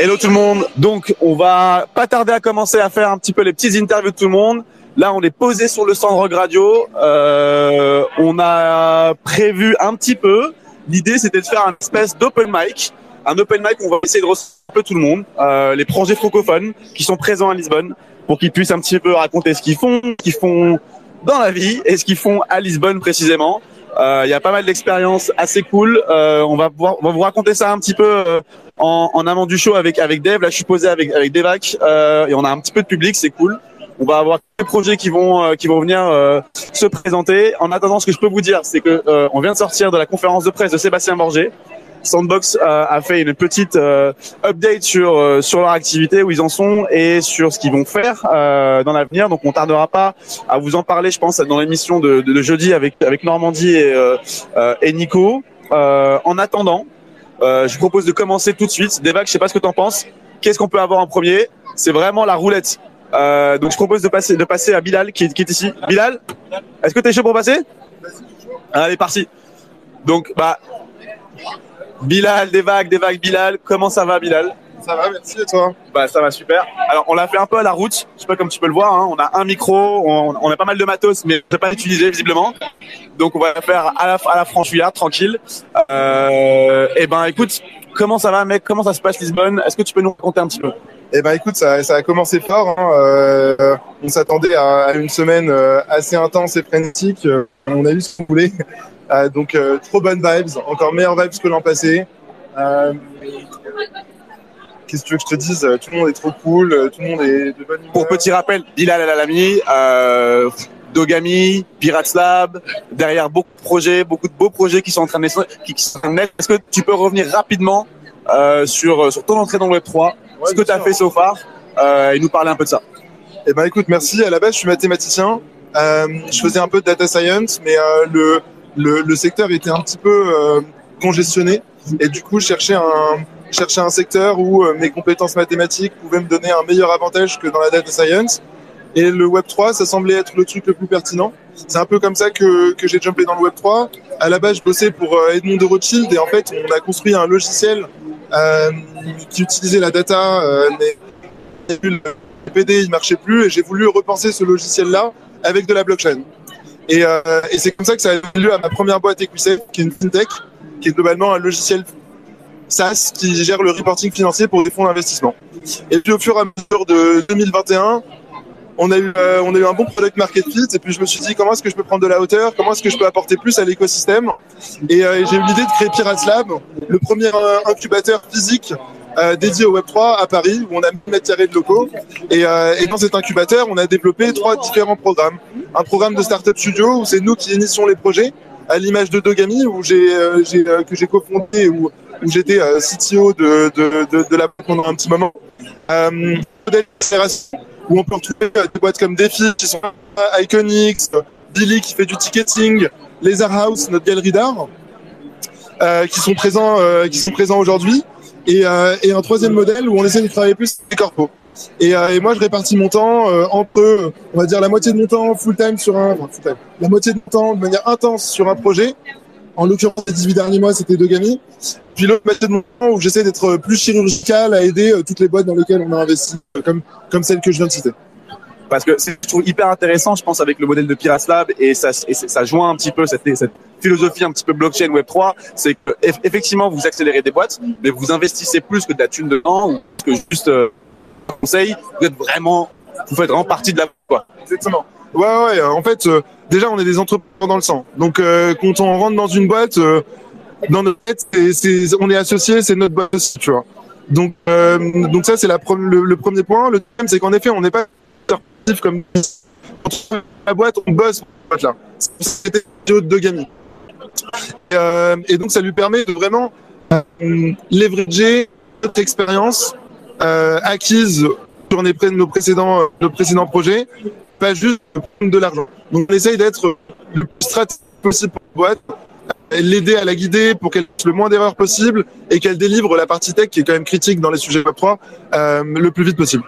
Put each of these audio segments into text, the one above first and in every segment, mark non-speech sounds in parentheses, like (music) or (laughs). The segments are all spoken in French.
Hello tout le monde. Donc, on va pas tarder à commencer à faire un petit peu les petites interviews de tout le monde. Là, on est posé sur le stand Rock Radio. Euh, on a prévu un petit peu. L'idée, c'était de faire un espèce d'open mic. Un open mic, on va essayer de recevoir peu tout le monde, euh, les projets francophones qui sont présents à Lisbonne, pour qu'ils puissent un petit peu raconter ce qu'ils font, ce qu'ils font dans la vie et ce qu'ils font à Lisbonne précisément. Euh, Il y a pas mal d'expériences assez cool. Euh, on va pouvoir, on va vous raconter ça un petit peu euh, en, en amont du show avec avec Dave. Là, je suis posé avec avec Devac euh, et on a un petit peu de public, c'est cool. On va avoir des projets qui vont qui vont venir se présenter. En attendant, ce que je peux vous dire, c'est que on vient de sortir de la conférence de presse de Sébastien Borgé. Sandbox a fait une petite euh, update sur euh, sur leur activité, où ils en sont et sur ce qu'ils vont faire euh, dans l'avenir. Donc on tardera pas à vous en parler, je pense, dans l'émission de, jeudi avec avec Normandie et, Nico. En attendant, je vous propose de commencer tout de suite. Devac, je sais pas ce que tu en penses. Qu'est-ce qu'on peut avoir en premier? C'est vraiment la roulette. Donc je propose de passer de passer à Bilal qui qui est ici. Bilal, est-ce que tu es chaud pour passer? Allez, parti. Donc bah Bilal, des vagues, des vagues, Bilal. Comment ça va, Bilal? Ça va, merci et toi? Bah ça va super. Alors on l'a fait un peu à la route. Je sais pas comme tu peux le voir. hein. On a un micro, on, on a pas mal de matos, mais on pas utilisé visiblement. Donc on va faire à la, à la franchouillarde, tranquille. Euh, et ben écoute, comment ça va, mec? Comment ça se passe Lisbonne? Est-ce que tu peux nous raconter un petit peu? Eh ben écoute, ça, ça a commencé fort. hein. Euh, on s'attendait à, à une semaine euh, assez intense et frénétique. Euh, On a eu ce qu'on voulait. Euh, donc euh, trop bonnes vibes, encore meilleures vibes que l'an passé. Euh, Qu'est-ce que tu veux que je te dise? Tout le monde est trop cool, tout le monde est de bonne humeur. Pour petit rappel, Bilal El Alami, Dogami, Pirates Lab, derrière beaucoup de projets, beaucoup de beaux projets qui sont en train de naître. qui- qui sont en train de naître. Est-ce que tu peux revenir rapidement sur, sur ton entrée dans le Web 3, ce que tu as fait so far, et nous parler un peu de ça Eh ben écoute, merci. À la base, je suis mathématicien. Je faisais un peu de data science, mais le, le, secteur était un petit peu euh, congestionné. Et du coup, je cherchais un, cherchais un secteur où euh, mes compétences mathématiques pouvaient me donner un meilleur avantage que dans la data science. Et le Web3, ça semblait être le truc le plus pertinent. C'est un peu comme ça que, que j'ai jumpé dans le Web3. À la base, je bossais pour euh, Edmond de Rothschild et en fait, on a construit un logiciel qui utilisait la data, euh, mais le PD il marchait plus et j'ai voulu repenser ce logiciel-là avec de la blockchain. Et, euh, et c'est comme ça que ça a eu lieu à ma première boîte EquiSafe, qui est une fintech, qui est globalement un logiciel SaaS qui gère le reporting financier pour des fonds d'investissement. Et puis au fur et à mesure de 2021, on a eu euh, on a eu un bon product market fit et puis je me suis dit comment est-ce que je peux prendre de la hauteur, comment est-ce que je peux apporter plus à l'écosystème? Et euh, j'ai eu l'idée de créer Pirates Lab, le premier incubateur physique euh, dédié au Web3 à Paris où on a 1000 mètres carrés de locaux et, euh, et dans cet incubateur on a développé trois différents programmes. Un programme de startup studio où c'est nous qui initions les projets à l'image de Dogami où j'ai euh, euh, que j'ai cofondé où où j'étais CTO de, de, de, la pendant un petit moment. Euh, où on peut retrouver des boîtes comme Defi qui sont Iconix, Billy qui fait du ticketing, Laser House, notre galerie d'art, qui sont présents, qui sont présents aujourd'hui, et, euh, et un troisième modèle où on essaie de travailler plus les corpos. Et, euh, et moi, je répartis mon temps euh, entre, on va dire, la moitié de mon temps full time sur un, enfin, full time, la moitié de mon temps de manière intense sur un projet. En l'occurrence, les 18 derniers mois, c'était Dogami. Puis l'autre moitié de mon temps où j'essaie d'être plus chirurgical à aider euh, toutes les boîtes dans lesquelles on a investi, euh, comme, comme celle que je viens de citer. Parce que c'est je trouve hyper intéressant, je pense, avec le modèle de Pirates Lab et ça, et ça joint un petit peu cette, philosophie un petit peu blockchain Web 3, c'est que eff- effectivement vous accélérez des boîtes, mais vous investissez plus que de la thune dedans ou que juste euh, conseil, vous êtes vraiment, vous faites vraiment partie de la quoi. Exactement. Ouais, ouais, en fait, euh, déjà, on est des entrepreneurs dans le sang. Donc, euh, quand on rentre dans une boîte, euh, dans notre tête, c'est- on est associé, c'est notre aussi, tu vois. Donc, donc ça, c'est le, le premier point. Le deuxième, c'est qu'en effet, on n'est pas comme la boîte, on bosse pour boîte là. C'était de Dogami. Et, euh, et donc, ça lui permet de vraiment euh, leverager notre expérience euh, acquise sur nos précédents, euh, nos précédents projets, pas juste prendre de l'argent. Donc, on essaye d'être le plus stratégique possible pour la boîte, l'aider à la guider pour qu'elle fasse le moins d'erreurs possible et qu'elle délivre la partie tech qui est quand même critique dans les sujets Web 3 euh, le plus vite possible.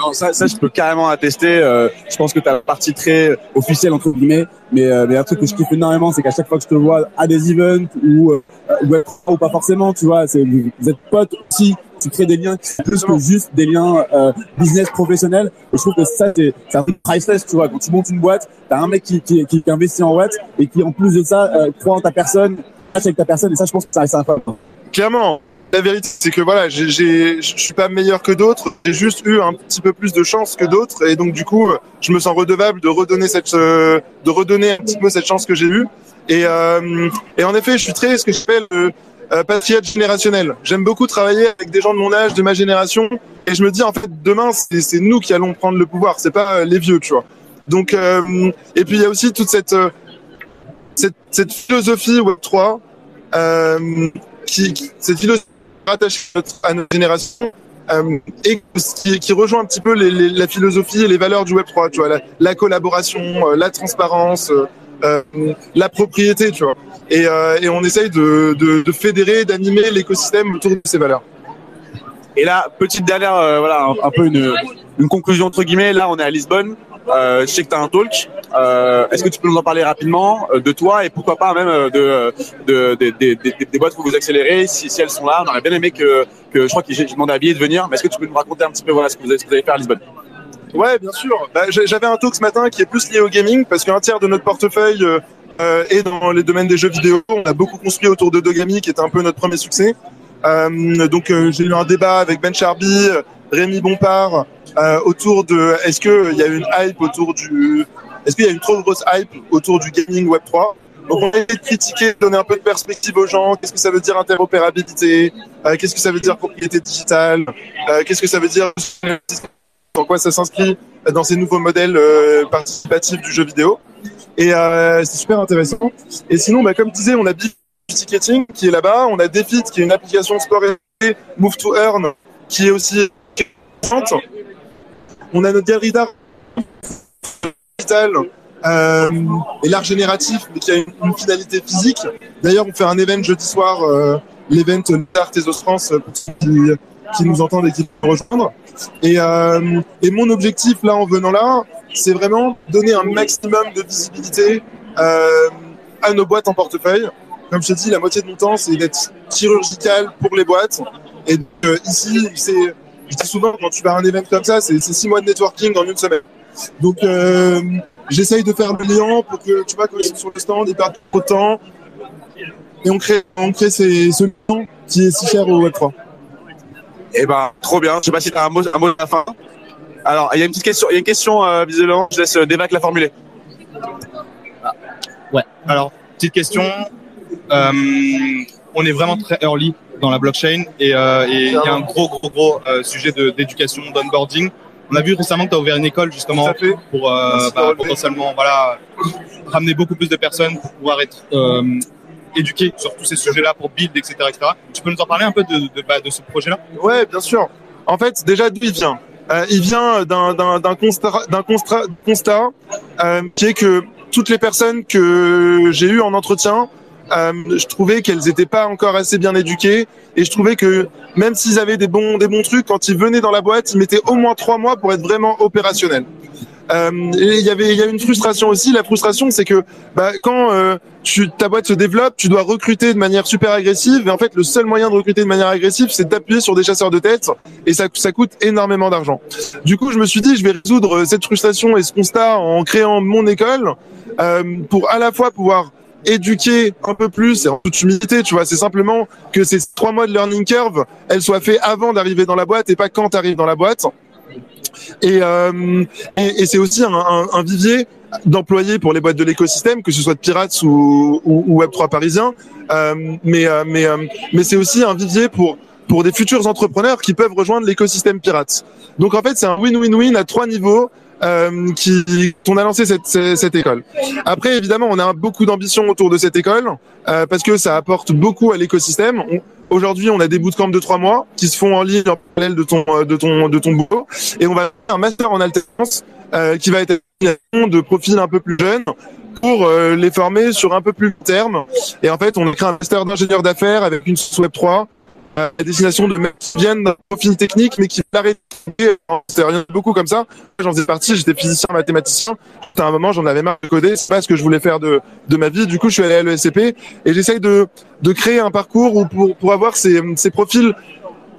Non, ça, ça, je peux carrément attester. Euh, je pense que tu as la partie très officielle, entre guillemets. Mais, euh, mais un truc que je kiffe énormément, c'est qu'à chaque fois que je te vois à des events ou, euh, Web 3 ou pas forcément, tu vois, c'est, vous êtes potes aussi. Tu crées des liens plus que juste des liens euh, business professionnels. Et je trouve que ça, c'est, c'est un truc priceless, tu vois. Quand tu montes une boîte, tu as un mec qui, qui, qui investit en boîte et qui, en plus de ça, euh, croit en ta personne, avec ta personne. Et ça, je pense que ça reste un Clairement, la vérité, c'est que voilà, je suis pas meilleur que d'autres. J'ai juste eu un petit peu plus de chance que d'autres, et donc du coup, je me sens redevable de redonner cette, euh, de redonner un petit peu cette chance que j'ai eue. Et, euh, et en effet, je suis très ce que j'appelle le euh, patriote générationnel. J'aime beaucoup travailler avec des gens de mon âge, de ma génération, et je me dis en fait, demain, c'est nous qui allons prendre le pouvoir. C'est pas euh, les vieux, tu vois. Donc, euh, et puis il y a aussi toute cette euh, cette, cette philosophie Web 3, euh, qui, qui- cette philosophie rattachée à notre, génération euh, et qui, rejoint un petit peu la philosophie et les valeurs du Web 3, tu vois, la, la collaboration, euh, la transparence, euh, la propriété, tu vois. Et, on essaye de, fédérer, d'animer l'écosystème autour de ces valeurs. Et là, petite dernière, voilà, un, un peu une, une conclusion entre guillemets. Là, on est à Lisbonne. Euh, je sais que tu as un talk. Euh, Est-ce que tu peux nous en parler rapidement euh, de toi et pourquoi pas même de, de, de- de- de- des boîtes que vous accélérez si, elles sont là. On aurait bien aimé que, je crois que j'ai demandé à Billy de venir. Mais est-ce que tu peux nous raconter un petit peu voilà ce que vous ce allez faire à Lisbonne? Ouais, bien sûr. Bah, J'avais un talk ce matin qui est plus lié au gaming parce qu'un tiers de notre portefeuille est dans les domaines des jeux vidéo. On a beaucoup construit autour de Dogami qui était un peu notre premier succès. Donc j'ai eu un débat avec Ben Charby, Rémi Bompard euh, autour de est-ce que il y a une hype autour du est-ce qu'il y a une trop grosse hype autour du gaming Web 3 donc on a essayé de critiquer, de donner un peu de perspective aux gens. Qu'est-ce que ça veut dire interopérabilité? Euh, Qu'est-ce que ça veut dire propriété digitale? Euh, Qu'est-ce que ça veut dire (laughs) en quoi ça s'inscrit dans ces nouveaux modèles euh, participatifs du jeu vidéo? Et c'est super intéressant. Et sinon, bah, comme disait, on a Big Ticketing qui est là-bas, on a Defit qui est une application sport et Move to Earn qui est aussi. On a notre galerie d'art euh, et l'art génératif, mais qui a une, finalité physique. D'ailleurs, on fait un event jeudi soir, euh, l'event d'Art et France pour ceux qui, nous entendent et qui veulent rejoindre. Et, euh, et mon objectif là en venant là, c'est vraiment donner un maximum de visibilité euh, à nos boîtes en portefeuille. Comme je te dis, la moitié de mon temps, c'est d'être chirurgical pour les boîtes. Et euh, ici, c'est, je dis souvent, quand tu vas à un event comme ça, c'est six mois de networking en une semaine. Donc, euh, j'essaye de faire le lien pour que, tu vois, quand ils sont sur le stand, ils perdent pas trop de temps. Et on crée, on crée ces, ce lien qui est si cher au Web3. Eh ben, trop bien. Je sais pas si tu as un mot, un mot de la fin. Alors, il y a une petite question. Il y a une question euh, visiblement. Je laisse euh, Devac la formuler. Ouais. Alors, petite question. Euh, on est vraiment très early dans la blockchain et euh, et il y a un gros, gros, gros euh, sujet de- d'éducation, d'onboarding. On a vu récemment que tu as ouvert une école justement pour euh, bah, potentiellement voilà, ramener beaucoup plus de personnes pour pouvoir être euh, éduquées sur tous ces sujets-là pour build, etc., etc. Tu peux nous en parler un peu de, de, bah, de ce projet-là? Ouais, bien sûr. En fait, déjà d'où il vient? Il vient d'un d'un d'un constat, d'un constat, constat qui est que toutes les personnes que j'ai eues en entretien, euh, je trouvais qu'elles n'étaient pas encore assez bien éduquées et je trouvais que même s'ils avaient des bons des bons trucs, quand ils venaient dans la boîte, ils mettaient au moins trois mois pour être vraiment opérationnels. Euh, et il y avait il y a une frustration aussi. La frustration, c'est que bah, quand euh, tu, ta boîte se développe, tu dois recruter de manière super agressive. Et en fait, le seul moyen de recruter de manière agressive, c'est d'appuyer sur des chasseurs de tête. Et ça, ça coûte énormément d'argent. Du coup, je me suis dit, je vais résoudre cette frustration et ce constat en créant mon école pour à la fois pouvoir éduquer un peu plus et en toute humilité, tu vois. C'est simplement que ces trois mois de learning curve, elles soient faits avant d'arriver dans la boîte et pas quand tu arrives dans la boîte. Et, euh, c'est aussi un, vivier d'employés pour les boîtes de l'écosystème, que ce soit de Pirates ou, ou, ou Web3 parisien. Euh, euh, mais c'est aussi un vivier pour pour des futurs entrepreneurs qui peuvent rejoindre l'écosystème Pirates. Donc en fait, c'est un win-win-win à trois niveaux. Euh, qui qu'on a lancé cette, cette, école. Après, évidemment, on a beaucoup d'ambition autour de cette école euh, parce que ça apporte beaucoup à l'écosystème. On- Aujourd'hui, on a des bootcamps de trois mois qui se font en ligne en parallèle de ton de ton de ton boulot, et on va faire un master en alternance euh, qui va être de profils un peu plus jeunes pour euh, les former sur un peu plus terme. Et en fait, on a créé un master d'ingénieur d'affaires avec une Web 3 euh, à destination de viennent d'un profil technique, mais qui l'arrêtent. C'est rien de beaucoup comme ça. J'en faisais partie, j'étais physicien, mathématicien. À un moment, j'en avais marre de coder. C'est pas ce que je voulais faire de, de ma vie. Du coup, je suis allé à l'ESCP et j'essaye de, de créer un parcours où pour, pour avoir ces, ces profils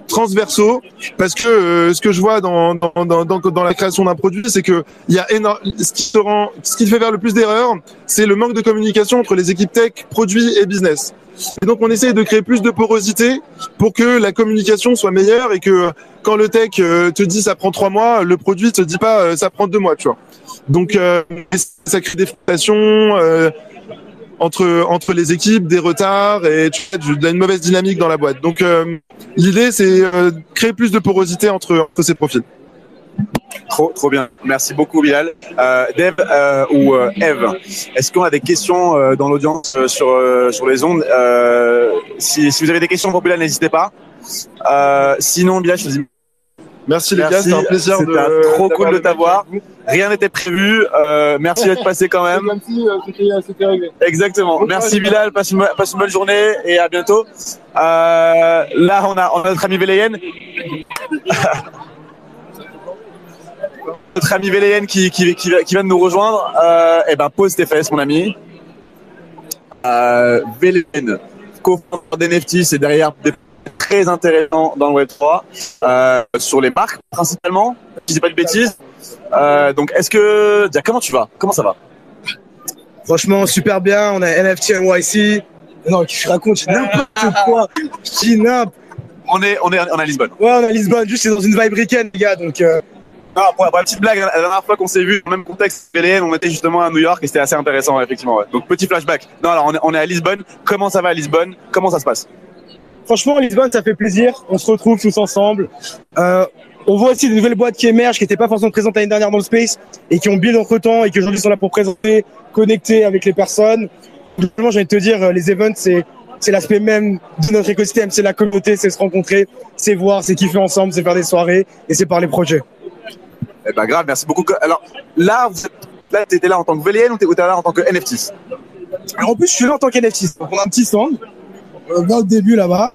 transversaux parce que euh, ce que je vois dans dans, dans, dans, dans la création d'un produit c'est que il y a énorme ce qui te rend ce qui fait faire le plus d'erreurs c'est le manque de communication entre les équipes tech produits et business et donc on essaye de créer plus de porosité pour que la communication soit meilleure et que quand le tech euh, te dit ça prend trois mois le produit te dit pas euh, ça prend deux mois tu vois donc euh, ça crée des frustrations entre entre les équipes, des retards et tu vois, une mauvaise dynamique dans la boîte. Donc l'idée c'est créer plus de porosité entre, entre ces profils. Trop, trop bien. Merci beaucoup, Bilal. Euh, Dave euh, ou euh, Eve, est-ce qu'on a des questions euh, dans l'audience sur, sur les ondes? Si, si vous avez des questions pour Bilal, n'hésitez pas. Sinon, Bilal, je te dis Merci les gars, Merci. c'était un plaisir C'était de un- trop cool de t'avoir. vous. rien n'était prévu. Euh, merci d'être passé quand même. (laughs) Comme si euh, c'était réglé. Exactement. Bon Merci. Bilal, passe une, passe une bonne journée et à bientôt. Euh, là, on a, on a notre ami Véléen. (laughs) notre ami Véléen qui, qui, qui, qui vient de nous rejoindre. Euh, eh ben, pose tes fesses, mon ami. Euh, Véléen, co-founder d'NFT, c'est derrière des très intéressant dans le Web3, euh, sur les marques principalement, si je dis pas de bêtises. Euh, donc, est-ce que, déjà, comment tu vas? Comment ça va? Franchement, super bien. On a NFT NYC. Non, je raconte, n'importe quoi. Je dis n'importe On est, on est, on est à Lisbonne. Ouais, on est à Lisbonne. Juste, c'est dans une vibe week-end, les gars. Donc, euh, Non, pour, la petite blague, la dernière fois qu'on s'est vu, dans le même contexte, on était justement à New York et c'était assez intéressant, effectivement. Donc, petit flashback. Non, alors, on est, à Lisbonne. Comment ça va à Lisbonne? Comment ça se passe? Franchement, Lisbonne, ça fait plaisir. On se retrouve tous ensemble. Euh, on voit aussi de nouvelles boîtes qui émergent, qui n'étaient pas forcément présentes l'année dernière dans le space et qui ont build entre temps et qui aujourd'hui sont là pour présenter, connecter avec les personnes. Vraiment, j'ai envie de te dire, euh, les events, c'est c'est l'aspect même de notre écosystème, c'est la communauté, c'est se rencontrer, c'est voir, c'est kiffer ensemble, c'est faire des soirées et c'est parler projet. Eh ben, grave, merci beaucoup. Alors, là, vous êtes, là, t'étais là en tant que VLN ou t'es là en tant que NFT Alors, en plus, je suis là en tant qu'NFT. Donc, on a un petit stand, vers le début là-bas.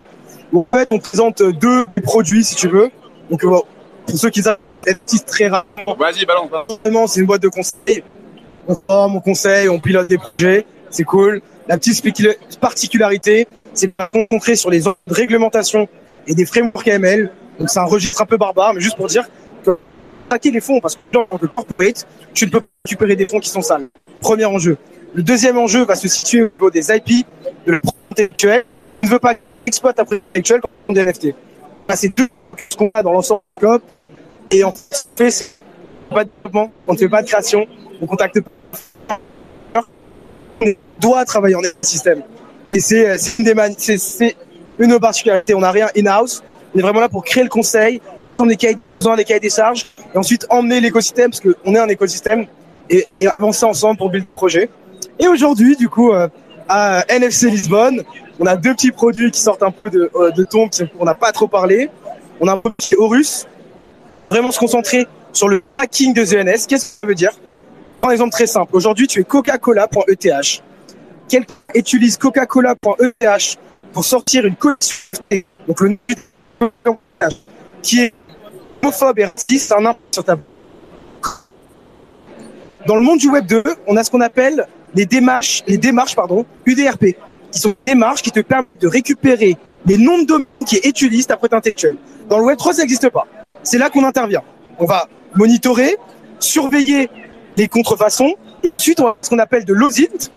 En fait, on présente deux produits, si tu veux. Donc, euh, pour ceux qui savent, NFT très rapidement, Vas-y, balance. Vraiment, c'est une boîte de conseil. On forme, on conseille, on pilote des projets, c'est cool. La petite particularité, c'est pas concret sur les réglementations et des frameworks AML. Donc c'est un registre un peu barbare, mais juste pour dire traquer les fonds, parce que tant que corporate, tu ne peux pas récupérer des fonds qui sont sales. Premier enjeu. Le deuxième enjeu va se situer au niveau des IP, de la intellectuelle. Tu ne veux pas exploiter ta propriété intellectuelle comme des NFT. Là, c'est deux ce qu'on a dans l'ensemble du COP. Et en fait, c'est pas de développement, on ne fait pas de création, on contacte pas. On doit travailler en écosystème. Et c'est euh, une une particularités. On n'a rien in-house. On est vraiment là pour créer le conseil, des cahiers, besoin des cahiers des charges, et ensuite emmener l'écosystème, parce qu'on est un écosystème, et, avancer ensemble pour build projet. Et aujourd'hui, du coup, euh, à NFC Lisbonne, on a deux petits produits qui sortent un peu de, euh, de parce qu'on n'a pas trop parlé. On a un produit Horus, vraiment se concentrer sur le hacking de ZNS. Qu'est-ce que ça veut dire? Un exemple très simple. Aujourd'hui, tu es coca-cola.eth. Quelqu'un utilise coca-cola.eth pour sortir une collection, donc le qui est homophobe et raciste, un impact sur ta Dans le monde du Web 2, on a ce qu'on appelle les démarches, les démarches pardon, UDRP, qui sont des démarches qui te permettent de récupérer les noms de domaines qui utilisent ta propriété intellectuelle. Dans le Web 3, ça n'existe pas. C'est là qu'on intervient. On va monitorer, surveiller les contrefaçons. Et ensuite, on a ce qu'on appelle de l'audit,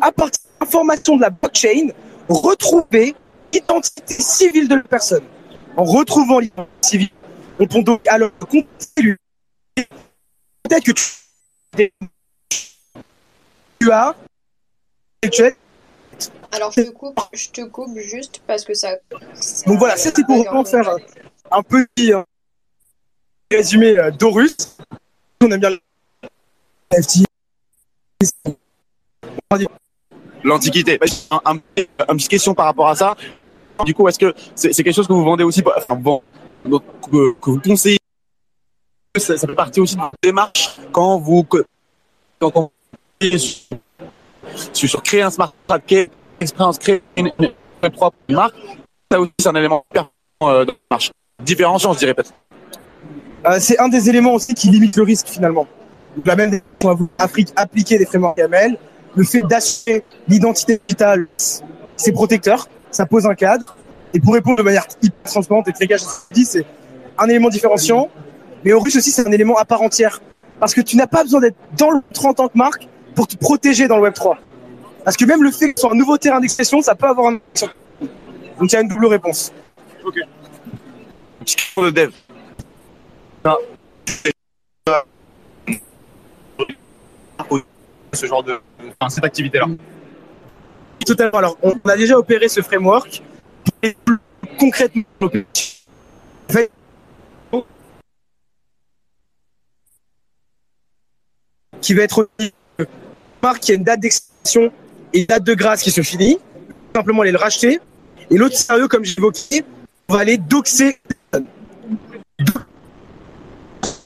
à partir de l'information de la blockchain, retrouver l'identité civile de la personne. En retrouvant l'identité civile, on peut donc alors lui. Peut-être que tu, as intellectuel. Alors je te coupe, je te coupe juste parce que ça. ça- Donc voilà, c'était pour vraiment faire un, un petit euh, résumé euh, d'Horus. On aime bien. L'Antiquité. Un, un, un petite question par rapport à ça. Du coup, est-ce que c'est quelque chose que vous vendez aussi? Pour- enfin, bon, donc, que, vous conseillez ça, ça fait partie aussi de votre démarche quand vous quand on sur, sur créer un smart une expérience, créer une, une, propre marque, ça aussi c'est un élément euh, de démarche. Différenciant, je dirais peut-être. Euh, c'est un des éléments aussi qui limite le risque finalement. Donc la même on va vous appli- appliquer des frameworks YAML, le fait d'acheter l'identité digitale, c'est protecteur, ça pose un cadre. Et pour répondre de manière hyper transparente et très dis, c'est un élément différenciant, mais au russe aussi c'est un élément à part entière. Parce que tu n'as pas besoin d'être dans le 30 en tant que marque pour te protéger dans le Web 3. Parce que même le fait que ce soit un nouveau terrain d'expression, ça peut avoir un Donc il y a une double réponse. Petite question de dev. Ce genre de, enfin, cette activité-là. Totalement. Alors, on a déjà opéré ce framework. Et concrètement, qui va être une marque qui a une date d'expiration et une date de grâce qui se finit. Simplement aller le racheter. Et l'autre sérieux, comme j'évoquais, on va aller doxer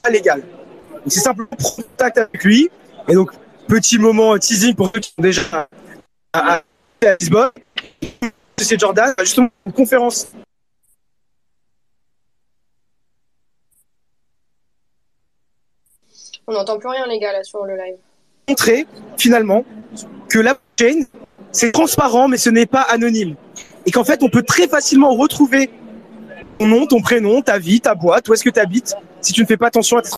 légal. C'est simplement contact avec lui. Et donc, petit moment teasing pour ceux qui sont déjà à- à Lisbonne. C'est Jordan, justement, une conférence On n'entend plus rien, les gars, là, sur le live. montrer, finalement, que la blockchain, c'est transparent, mais ce n'est pas anonyme. Et qu'en fait, on peut très facilement retrouver ton nom, ton prénom, ta vie, ta boîte, où est-ce que tu habites, si tu ne fais pas attention à tes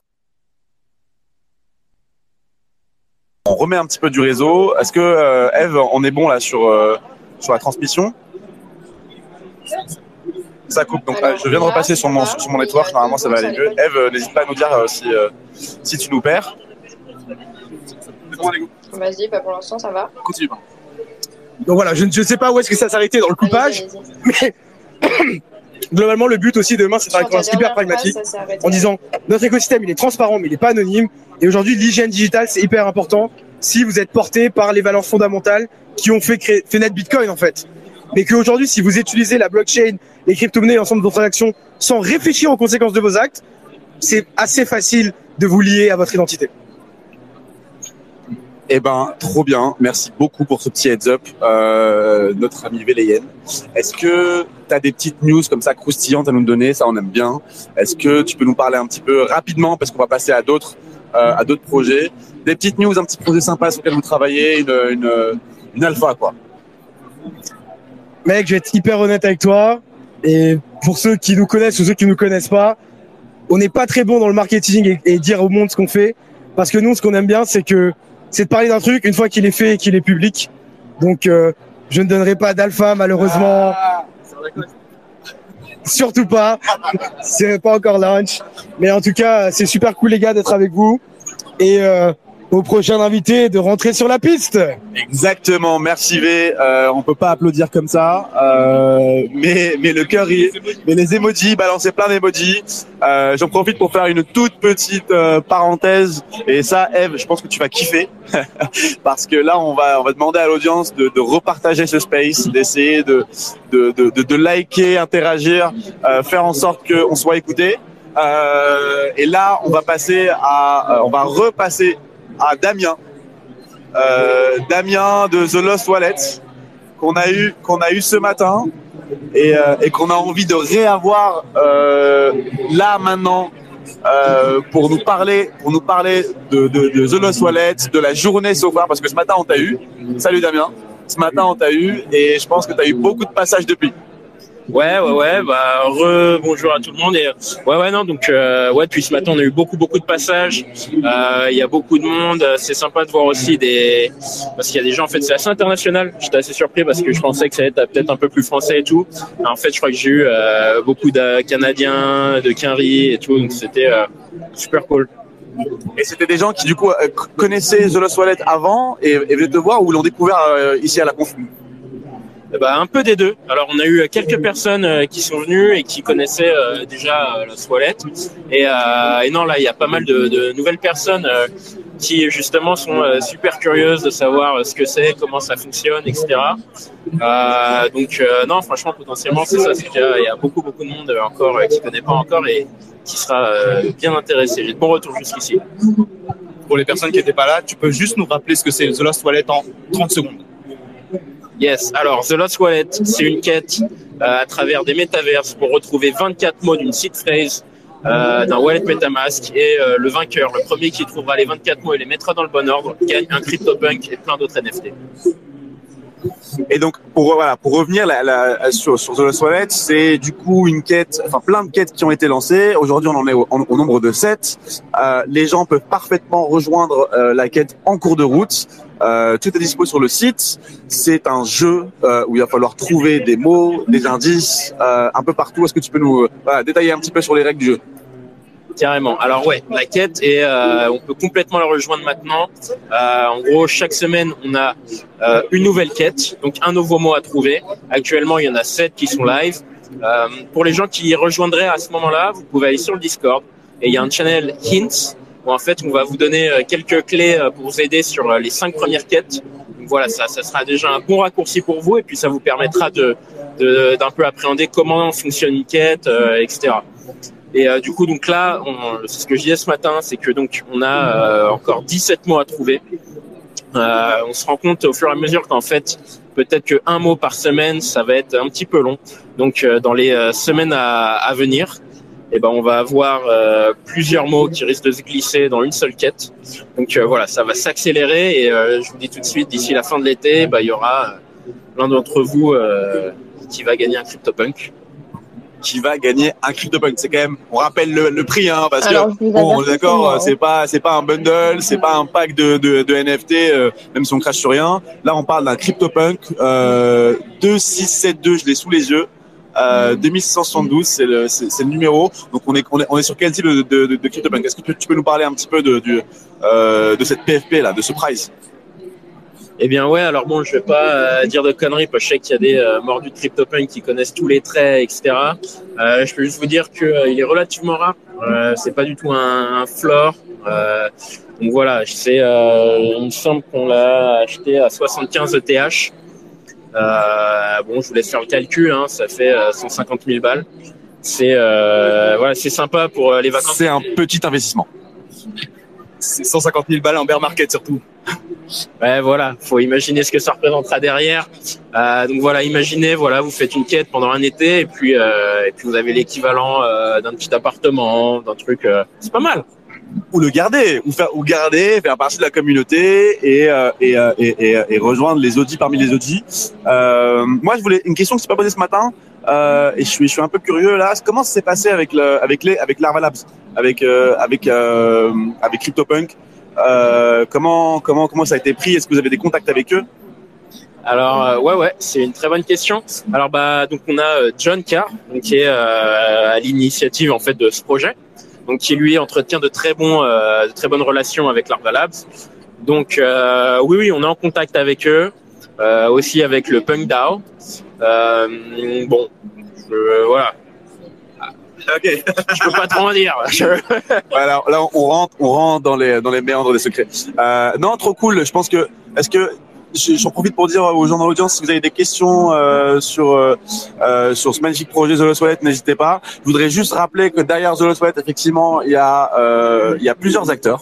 On remet un petit peu du réseau. Est-ce que euh, Eve, on est bon là sur euh, sur la transmission? Ça coupe. Donc Alors, euh, je viens de là, repasser sur mon sur mon network. Normalement, ça va aller mieux. Eve, n'hésite pas à nous dire euh, si euh, si tu nous perds. Vas-y, pas pour l'instant, ça va. Continue. Donc voilà, je ne sais pas où est-ce que ça s'arrêtait dans le coupage, (laughs) mais (coughs) globalement, le but aussi demain, c'est de hyper pragmatique. en disant notre écosystème il est transparent mais il n'est pas anonyme et aujourd'hui l'hygiène digitale c'est hyper important si vous êtes porté par les valeurs fondamentales qui ont fait créer naître Bitcoin en fait mais qu'aujourd'hui si vous utilisez la blockchain les crypto-monnaies l'ensemble de vos transactions sans réfléchir aux conséquences de vos actes c'est assez facile de vous lier à votre identité Eh ben, trop bien. Merci beaucoup pour ce petit heads up, euh, notre ami Véléyen. Est-ce que tu as des petites news comme ça croustillantes à nous donner? Ça, on aime bien. Est-ce que tu peux nous parler un petit peu rapidement parce qu'on va passer à d'autres à d'autres projets. Des petites news, un petit projet sympa sur lequel vous travaillez, une, une, une alpha quoi. mec je vais être hyper honnête avec toi. Et pour ceux qui nous connaissent ou ceux qui nous connaissent pas on n'est pas très bon dans le marketing et, et dire au monde ce qu'on fait. Parce que nous ce qu'on aime bien c'est que c'est de parler d'un truc une fois qu'il est fait et qu'il est public. Donc euh, je ne donnerai pas d'alpha malheureusement surtout pas. C'est pas encore launch mais en tout cas c'est super cool les gars d'être avec vous. Et euh, au prochain invité de rentrer sur la piste Exactement, merci V. Euh, on peut pas applaudir comme ça, euh, mais mais le cœur, il- mais les emojis, balancer plein d'emojis. Euh, J'en profite pour faire une toute petite euh, parenthèse et ça, Eve, je pense que tu vas kiffer (laughs) parce que là, on va on va demander à l'audience de, de repartager ce space, d'essayer de de, de de liker, interagir, euh, faire en sorte qu'on soit écouté. Euh, et là, on va passer à, euh, on va repasser à Damien. Euh, Damien de The Lost Wallet qu'on a eu a eu ce matin et, euh, et qu'on a envie de réavoir euh, là maintenant pour nous parler pour nous parler de, The Lost Wallet de la journée so far parce que ce matin on t'a eu. Salut Damien. Ce matin on t'a eu et je pense que tu as eu beaucoup de passages depuis Ouais, ouais, ouais. Bah, re bonjour à tout le monde. Et ouais, ouais, non. Donc, euh, ouais, depuis ce matin, on a eu beaucoup, beaucoup de passages. Euh, Il y a beaucoup de monde. C'est sympa de voir aussi des, parce qu'il y a des gens. En fait, c'est assez international. J'étais assez surpris parce que je pensais que ça allait être peut-être un peu plus français et tout. En fait, je crois que j'ai eu euh, beaucoup de Canadiens, de Quinry et tout. Donc, c'était euh, super cool. et c'était des gens qui du coup euh, connaissaient The Lost Wallet avant et, et venaient te voir ou l'ont découvert euh, ici à la conf Ben, un peu des deux. Alors, on a eu quelques personnes euh, qui sont venues et qui connaissaient euh, déjà euh, la toilette. Et, et non, là, il y a pas mal de, de nouvelles personnes. qui justement sont super curieuses de savoir ce que c'est, comment ça fonctionne, etc. Euh, donc non, franchement, potentiellement, c'est ça, c'est y, a- il y a beaucoup beaucoup de monde encore euh, qui connaît pas encore et qui sera bien intéressé. J'ai de bons retours jusqu'ici. Pour les personnes qui n'étaient pas là, tu peux juste nous rappeler ce que c'est The Lost Wallet en 30 secondes. Yes, alors The Lost Wallet, c'est une quête euh, à travers des métaverses pour retrouver 24 mots d'une seed phrase euh, d'un wallet MetaMask et euh, le vainqueur, le premier qui trouvera les 24 mots et les mettra dans le bon ordre, gagne un CryptoPunk et plein d'autres NFT. Et donc, pour, voilà, pour revenir la, la, sur, sur The Lost Wallet, c'est du coup une quête, enfin plein de quêtes qui ont été lancées. Aujourd'hui, on en est au, en- au nombre de 7. Euh, les gens peuvent parfaitement rejoindre euh, la quête en cours de route. Euh, tout est dispo sur le site. C'est un jeu euh, où il va falloir trouver des mots, des indices euh, un peu partout. Est-ce que tu peux nous euh, voilà, détailler un petit peu sur les règles du jeu? Carrément. Alors ouais, la quête et euh, on peut complètement la rejoindre maintenant. Euh, en gros, chaque semaine, on a euh, une nouvelle quête, donc un nouveau mot à trouver. Actuellement, il y en a sept qui sont live. Pour les gens qui rejoindraient à ce moment-là, vous pouvez aller sur le Discord et il y a un channel Hints où en fait on va vous donner quelques clés pour vous aider sur les cinq premières quêtes. Donc voilà, ça, ça sera déjà un bon raccourci pour vous et puis ça vous permettra de d'un peu appréhender comment fonctionne une quête, etc. Et euh, du coup, donc là, c'est ce que je disais ce matin, c'est que donc on a euh, encore 17 mots à trouver. Euh, on se rend compte au fur et à mesure qu'en fait, peut-être que un mot par semaine, ça va être un petit peu long. Donc, euh, dans les semaines à, venir, eh ben, on va avoir plusieurs mots qui risquent de se glisser dans une seule quête. Donc voilà, ça va s'accélérer et je vous dis tout de suite, d'ici la fin de l'été, bah, il y aura l'un d'entre vous qui va gagner un CryptoPunk. Qui va gagner un CryptoPunk. C'est quand même, on rappelle le, le prix, hein, parce Alors, que bon, d'accord, c'est pas, c'est pas un bundle, c'est pas un pack de, de, de NFT, euh, même si on crache sur rien. Là, on parle d'un CryptoPunk euh, 2672, je l'ai sous les yeux. Euh, 2672, c'est le, c'est, c'est le numéro. Donc on est, on est, on est sur quel type de, de, de, de CryptoPunk? Est-ce que tu, tu peux nous parler un petit peu de, du, euh, de cette PFP là, de ce prize? Eh bien ouais, alors bon, je vais pas euh, dire de conneries, parce que je sais qu'il y a des euh, mordus de CryptoPunk qui connaissent tous les traits, etc. Euh, je peux juste vous dire que euh, il est relativement rare. Euh, c'est pas du tout un, un floor. Euh, donc voilà, c'est, euh, il me semble qu'on l'a acheté à 75 ETH. Euh, bon, je vous laisse faire le calcul, hein, ça fait euh, 150 000 balles. C'est euh, voilà, c'est sympa pour euh, les vacances. C'est un petit investissement. C'est 150 000 balles en bear market surtout. Ouais, voilà, faut imaginer ce que ça représentera derrière. Euh, donc voilà, imaginez, voilà, vous faites une quête pendant un été et puis euh, et puis vous avez l'équivalent euh, d'un petit appartement, d'un truc. c'est pas mal. ou le garder, ou faire, ou garder, faire partie de la communauté et et, et, et, rejoindre les audits parmi les audits. Moi, je voulais une question qui s'est pas posée ce matin et je suis je suis un peu curieux là. Comment ça s'est passé avec le avec les avec Labs, avec avec avec CryptoPunk? Euh, Comment comment comment ça a été pris? Est-ce que vous avez des contacts avec eux? Alors euh, ouais ouais, c'est une très bonne question. Alors bah donc on a euh, John Carr, donc, qui est euh, à l'initiative en fait de ce projet, donc qui lui entretient de très bons de très bonnes relations avec Larva Labs. Donc oui oui, on est en contact avec eux, aussi avec le Punk DAO. Bon, je- voilà. Ok. Je peux pas trop en dire. (laughs) Je- Voilà, là on rentre, on rentre dans les dans les méandres des secrets. Euh, non, trop cool. Je pense que est-ce que je- j'en profite pour dire aux gens dans l'audience si vous avez des questions euh, sur euh, euh, sur ce magnifique projet The Lost Wallet, n'hésitez pas. Je voudrais juste rappeler que derrière The Lost Wallet, effectivement, il y a euh, il y a plusieurs acteurs.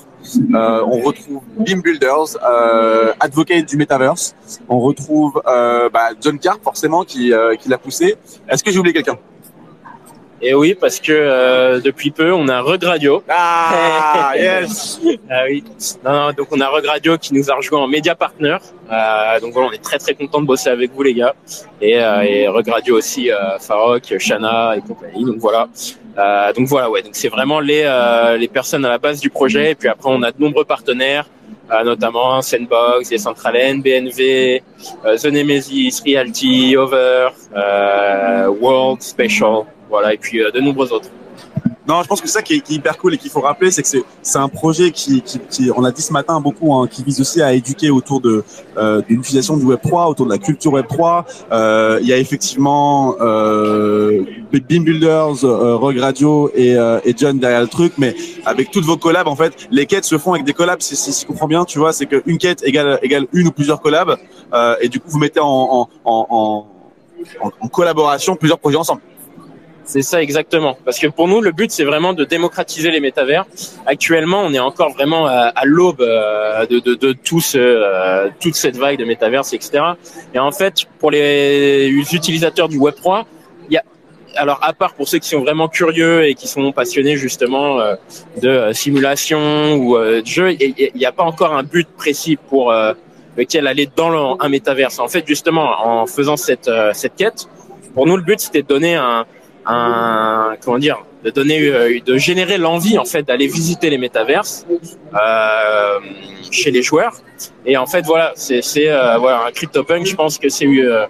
Euh, on retrouve Beam Builders, euh, Advocate du Metaverse. On retrouve euh, bah, John Carr forcément qui euh, qui l'a poussé. Est-ce que j'ai oublié quelqu'un? Et oui, parce que euh, depuis peu, on a Regradio. Ah yes. (laughs) Ah oui. Non, non, donc on a Regradio qui nous a rejoint en média partner. Euh, donc voilà, on est très très content de bosser avec vous les gars. Et, euh, et Regradio aussi, euh, Farok, Shana et compagnie. Donc voilà. Euh, donc voilà, ouais. Donc c'est vraiment les euh, les personnes à la base du projet. Et puis après, on a de nombreux partenaires, notamment Sandbox, Decentraland, BNV, euh, The Nemesis, Realty, Over, euh, World, Special. Voilà, et puis euh, de nombreux autres. Non, je pense que ça qui est, qui est hyper cool et qu'il faut rappeler, c'est que c'est c'est un projet qui, qui, qui, on l'a dit ce matin beaucoup, hein, qui vise aussi à éduquer autour de euh, de l'utilisation du Web 3, autour de la culture Web 3. Euh, il y a effectivement euh, Beam Builders, euh, Rogue Radio et, euh, et John derrière le truc, mais avec toutes vos collabs, en fait, les quêtes se font avec des collabs. Si, si, je comprends bien, tu vois, c'est qu'une quête égale égale une ou plusieurs collabs, euh, et du coup vous mettez en, en, en, en- en collaboration plusieurs projets ensemble. C'est ça exactement. Parce que pour nous, le but, c'est vraiment de démocratiser les métavers. Actuellement, on est encore vraiment à, l'aube euh, de, de, de tout ce, euh, toute cette vague de métavers, etc. Et en fait, pour les utilisateurs du Web 3, il y a alors à part pour ceux qui sont vraiment curieux et qui sont passionnés justement euh, de simulation ou de jeu, il n'y a pas encore un but précis pour lequel aller dans un métaverse. En fait, justement, en faisant cette cette quête, pour nous, le but c'était de donner un un comment dire de donner euh, de générer l'envie en fait d'aller visiter les métaverses euh, chez les joueurs. Et en fait voilà c'est c'est euh, voilà un CryptoPunk je pense que c'est euh,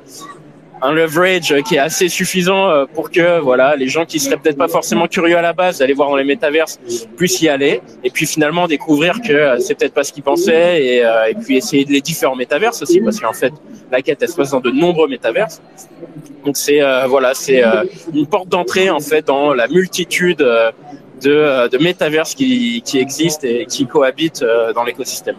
un leverage qui est assez suffisant euh, pour que voilà les gens qui seraient peut-être pas forcément curieux à la base d'aller voir dans les métaverses puissent y aller et puis finalement découvrir que euh, c'est peut-être pas ce qu'ils pensaient et, euh, puis essayer les différents métaverses aussi parce qu'en fait la quête elle se passe dans de nombreux métaverses donc c'est euh, voilà, c'est euh, une porte d'entrée en fait dans la multitude euh, de, euh, de métaverses qui, existent et qui cohabitent euh, dans l'écosystème.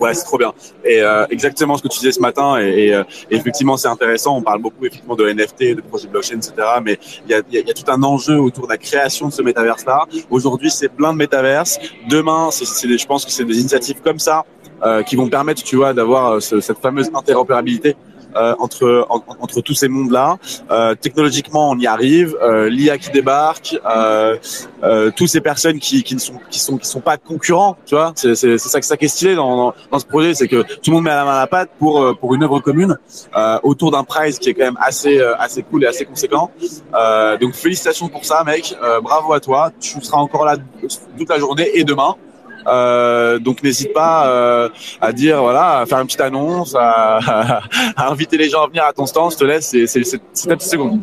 Ouais, c'est trop bien. Et euh, exactement ce que tu disais ce matin. Et, euh, effectivement, c'est intéressant. On parle beaucoup effectivement de NFT, de projets blockchain, etc. Mais il y a, y a- y a tout un enjeu autour de la création de ce métaverse-là. Aujourd'hui, c'est plein de métaverses. Demain, c'est, c'est je pense que c'est des initiatives comme ça euh, qui vont permettre, tu vois, d'avoir euh, ce- cette fameuse interopérabilité. Euh, entre en- entre tous ces mondes-là, Euh, technologiquement on y arrive. Euh, L'IA qui débarque, euh, euh, toutes ces personnes qui, qui ne sont qui sont qui sont pas concurrents, tu vois. C'est c'est ça ça qui est stylé dans, dans dans ce projet, c'est que tout le monde met la main à la pâte pour pour une œuvre commune autour d'un prize qui est quand même assez assez cool et assez conséquent. Donc félicitations pour ça, mec. Bravo à toi. Tu seras encore là toute la journée et demain. Euh, donc n'hésite pas euh, à dire voilà, à faire une petite annonce, à, (laughs) à inviter les gens à venir à ton stand. Je te laisse, c'est ta petite seconde.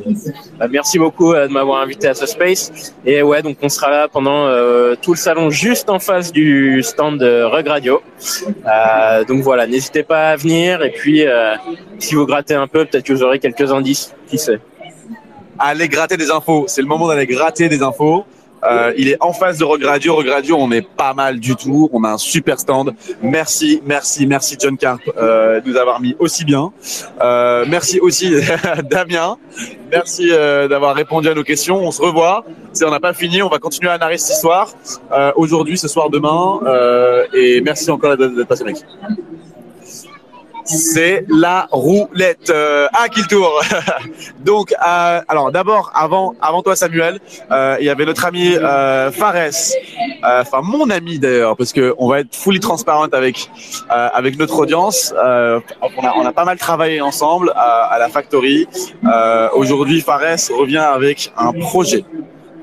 Bah, merci beaucoup euh, de m'avoir invité à ce space. Et ouais, donc on sera là pendant euh, tout le salon, juste en face du stand de Rug Radio. Donc voilà, n'hésitez pas à venir. Et puis, si vous grattez un peu, peut-être que vous aurez quelques indices. Qui sait Allez gratter des infos. C'est le moment d'aller gratter des infos. Euh, il est en face de Rogue Radio. Rogue Radio, on est pas mal du tout. On a un super stand. Merci, merci, merci John Carp euh, de nous avoir mis aussi bien. Euh, merci aussi (laughs) Damien. Merci euh, d'avoir répondu à nos questions. On se revoit. C'est on n'a pas fini. On va continuer à narrer cette histoire euh, aujourd'hui, ce soir, demain. Euh, et merci encore d'être passé, mec. C'est la roulette. Euh, à qui le tour (laughs) Donc, euh, alors d'abord, avant, avant toi Samuel, euh, il y avait notre ami euh, Fares, euh, enfin mon ami d'ailleurs, parce que on va être fully transparent avec euh, avec notre audience. On, a, on a pas mal travaillé ensemble à, à la Factory. Aujourd'hui, Fares revient avec un projet,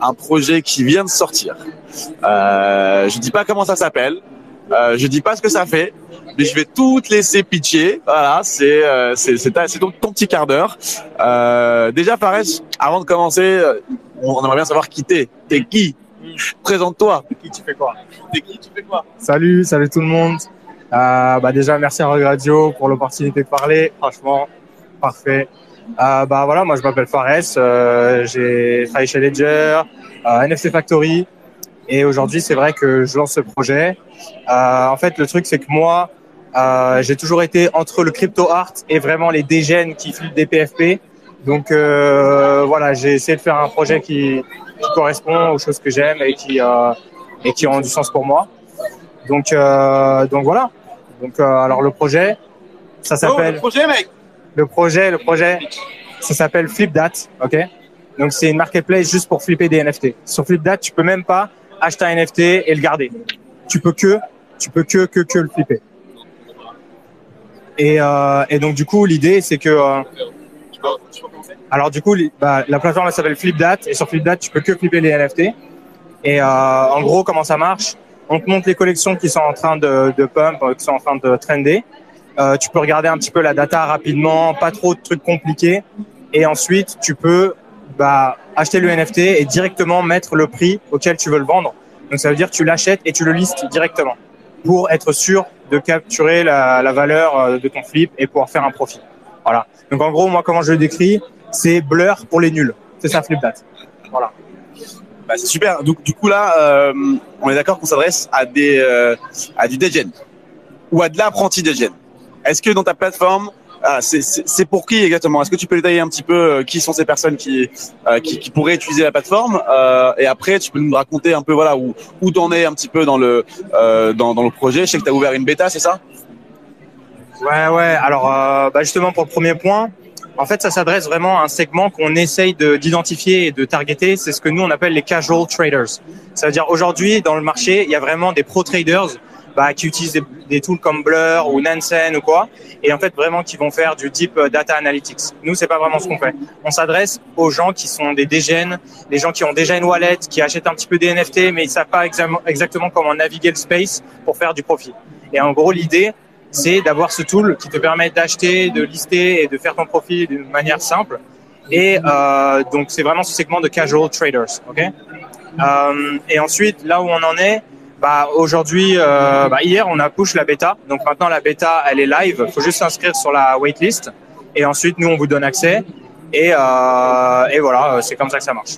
un projet qui vient de sortir. Je dis pas comment ça s'appelle, euh, je dis pas ce que ça fait mais je vais tout te laisser pitcher. Voilà, c'est euh, c'est c'est ton, ton petit quart d'heure. Euh, déjà, Fares, avant de commencer, euh, on aimerait bien savoir qui t'es. T'es qui? Présente-toi. Qui tu fais quoi? T'es qui Tu fais quoi? Salut, salut tout le monde. Euh, bah déjà, merci à Rogue Radio pour l'opportunité de parler. Franchement, parfait. Euh, bah voilà, moi je m'appelle Fares. Euh, j'ai travaillé chez Ledger, euh, NFC Factory, et aujourd'hui c'est vrai que je lance ce projet. Euh, en fait, le truc c'est que moi, euh, j'ai toujours été entre le crypto art et vraiment les dégènes qui flippent des PFP. Donc euh, voilà, j'ai essayé de faire un projet qui, qui correspond aux choses que j'aime et qui euh, et qui ont du sens pour moi. Donc euh, donc voilà. Donc euh, alors le projet, ça Oh, s'appelle le projet, mec le projet, le projet, ça s'appelle FlipDat, ok? Donc c'est une marketplace juste pour flipper des NFT. Sur FlipDat, tu peux même pas acheter un NFT et le garder. Tu peux que, tu peux que que que le flipper. Et euh, et donc du coup l'idée c'est que euh, alors du coup bah, la plateforme elle s'appelle FlipDat et sur FlipDat tu peux que flipper les NFT. Et euh, en gros comment ça marche? On te montre les collections qui sont en train de, de pump, euh, qui sont en train de trender. Euh, tu peux regarder un petit peu la data rapidement, pas trop de trucs compliqués. Et ensuite, tu peux bah, acheter le NFT et directement mettre le prix auquel tu veux le vendre. Donc ça veut dire que tu l'achètes et tu le listes directement pour être sûr de capturer la, valeur euh, de ton flip et pouvoir faire un profit. Voilà. Donc en gros, moi, comment je le décris, c'est blur pour les nuls. C'est ça, flip date. Voilà. Bah, c'est super. Donc, du coup, là, euh, on est d'accord qu'on s'adresse à des euh, à du degen ou à de l'apprenti degen. Est-ce que dans ta plateforme, ah, c'est- pour qui exactement? Est-ce que tu peux détailler un petit peu euh, qui sont ces personnes qui euh, qui, qui pourraient utiliser la plateforme Euh, Et après, tu peux nous raconter un peu voilà où où t'en es un petit peu dans le dans, le projet? Je sais que tu as ouvert une bêta, c'est ça? Ouais, ouais. Alors, bah justement, pour le premier point, en fait, ça s'adresse vraiment à un segment qu'on essaye de- d'identifier et de targeter. C'est ce que nous, on appelle les casual traders. Ça veut dire aujourd'hui, dans le marché, il y a vraiment des pro traders bah, qui utilisent des, des tools comme Blur ou Nansen ou quoi, et en fait vraiment qui vont faire du deep euh, data analytics. Nous, c'est pas vraiment ce qu'on fait. On s'adresse aux gens qui sont des dégènes, les gens qui ont déjà une wallet, qui achètent un petit peu des NFT, mais ils savent pas exactement comment naviguer le space pour faire du profit. Et en gros, l'idée, c'est d'avoir ce tool qui te permet d'acheter, de lister et de faire ton profit d'une manière simple. Et euh, donc, c'est vraiment ce segment de casual traders. ok? Euh, et ensuite, là où on en est, bah, aujourd'hui, euh, bah, hier, on a push la bêta. Donc maintenant, la bêta, elle est live. Il faut juste s'inscrire sur la waitlist. Et ensuite, nous, on vous donne accès. Et, euh, et voilà, c'est comme ça que ça marche.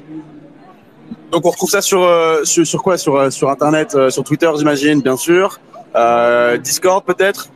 Donc on retrouve ça sur euh, sur, sur quoi? Sur euh, sur internet, euh, sur Twitter, j'imagine, bien sûr. Euh, Discord peut-être?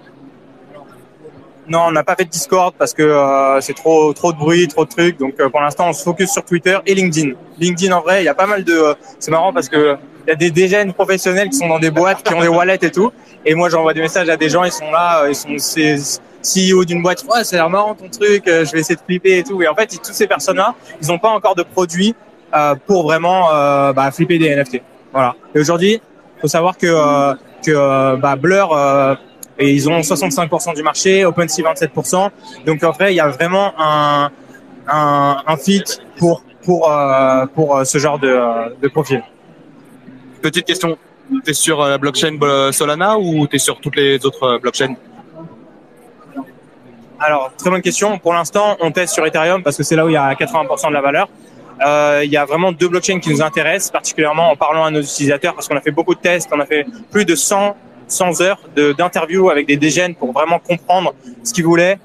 Non, on n'a pas fait de Discord parce que euh, c'est trop trop de bruit, trop de trucs. Donc euh, pour l'instant, on se focus sur Twitter et LinkedIn. LinkedIn, en vrai, il y a pas mal de. euh, c'est marrant parce que y a des dégènes professionnels qui sont dans des boîtes, qui ont des wallets et tout. Et moi, j'envoie des messages à des gens, ils sont là, euh, ils sont CEO d'une boîte. Ouais, c'est l'air marrant ton truc. euh, Je vais essayer de flipper et tout. Et en fait, toutes ces personnes-là, ils n'ont pas encore de produits euh, pour vraiment euh, bah, flipper des NFT. Voilà. Et aujourd'hui, faut savoir que euh, que bah, Blur et ils ont 65% du marché, OpenSea 27%. Donc en vrai, il y a vraiment un un, un fit pour pour pour ce genre de, de profil. Petite question. T'es sur euh, la blockchain euh, Solana ou t'es sur toutes les autres euh, blockchains? Alors, très bonne question. Pour l'instant, on teste sur Ethereum parce que c'est là où il y a 80% de la valeur. Euh, il y a vraiment deux blockchains qui nous intéressent, particulièrement en parlant à nos utilisateurs, parce qu'on a fait beaucoup de tests, on a fait plus de 100, 100 heures de- d'interviews avec des dégènes pour vraiment comprendre ce qu'ils voulaient.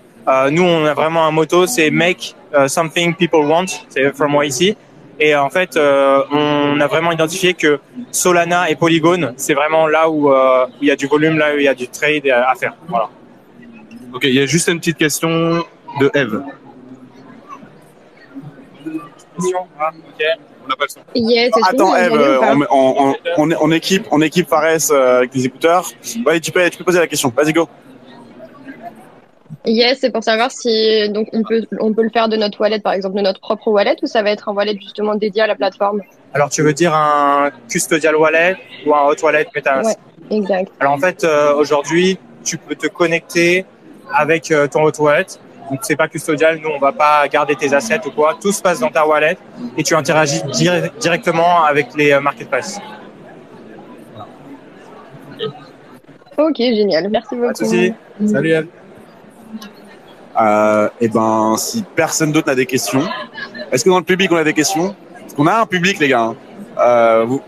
Nous, on a vraiment un motto, c'est Make something people want, c'est from ici. Et en fait, euh, on a vraiment identifié que Solana et Polygon, c'est vraiment là où, euh, il y a du volume, là où il y a du trade à faire. Voilà. Ok, il y a juste une petite question de Eve. Ah, ok. On n'a pas le son. Yes, Attends, Eve, euh, on, on, on, on, on équipe, on équipe Fares euh, avec les écouteurs. Ouais, tu peux, tu peux poser la question. Vas-y, go. Yes, c'est pour savoir si donc on peut on peut le faire de notre wallet, par exemple, de notre propre wallet, ou ça va être un wallet justement dédié à la plateforme? Alors, tu veux dire un custodial wallet ou un hot wallet MetaMask Ouais, exact. Alors, en fait, euh, aujourd'hui, tu peux te connecter avec euh, ton hot wallet. Donc, c'est pas custodial. Nous, on va pas garder tes assets ou quoi. Tout se passe dans ta wallet et tu interagis dir- directement avec les euh, marketplaces. Ok, génial. Merci beaucoup. Pas de souci. Salut, Eve. Euh, et ben, si personne d'autre n'a des questions, est-ce que dans le public on a des questions? Parce qu'on a un public, les gars. hein. Euh, vous-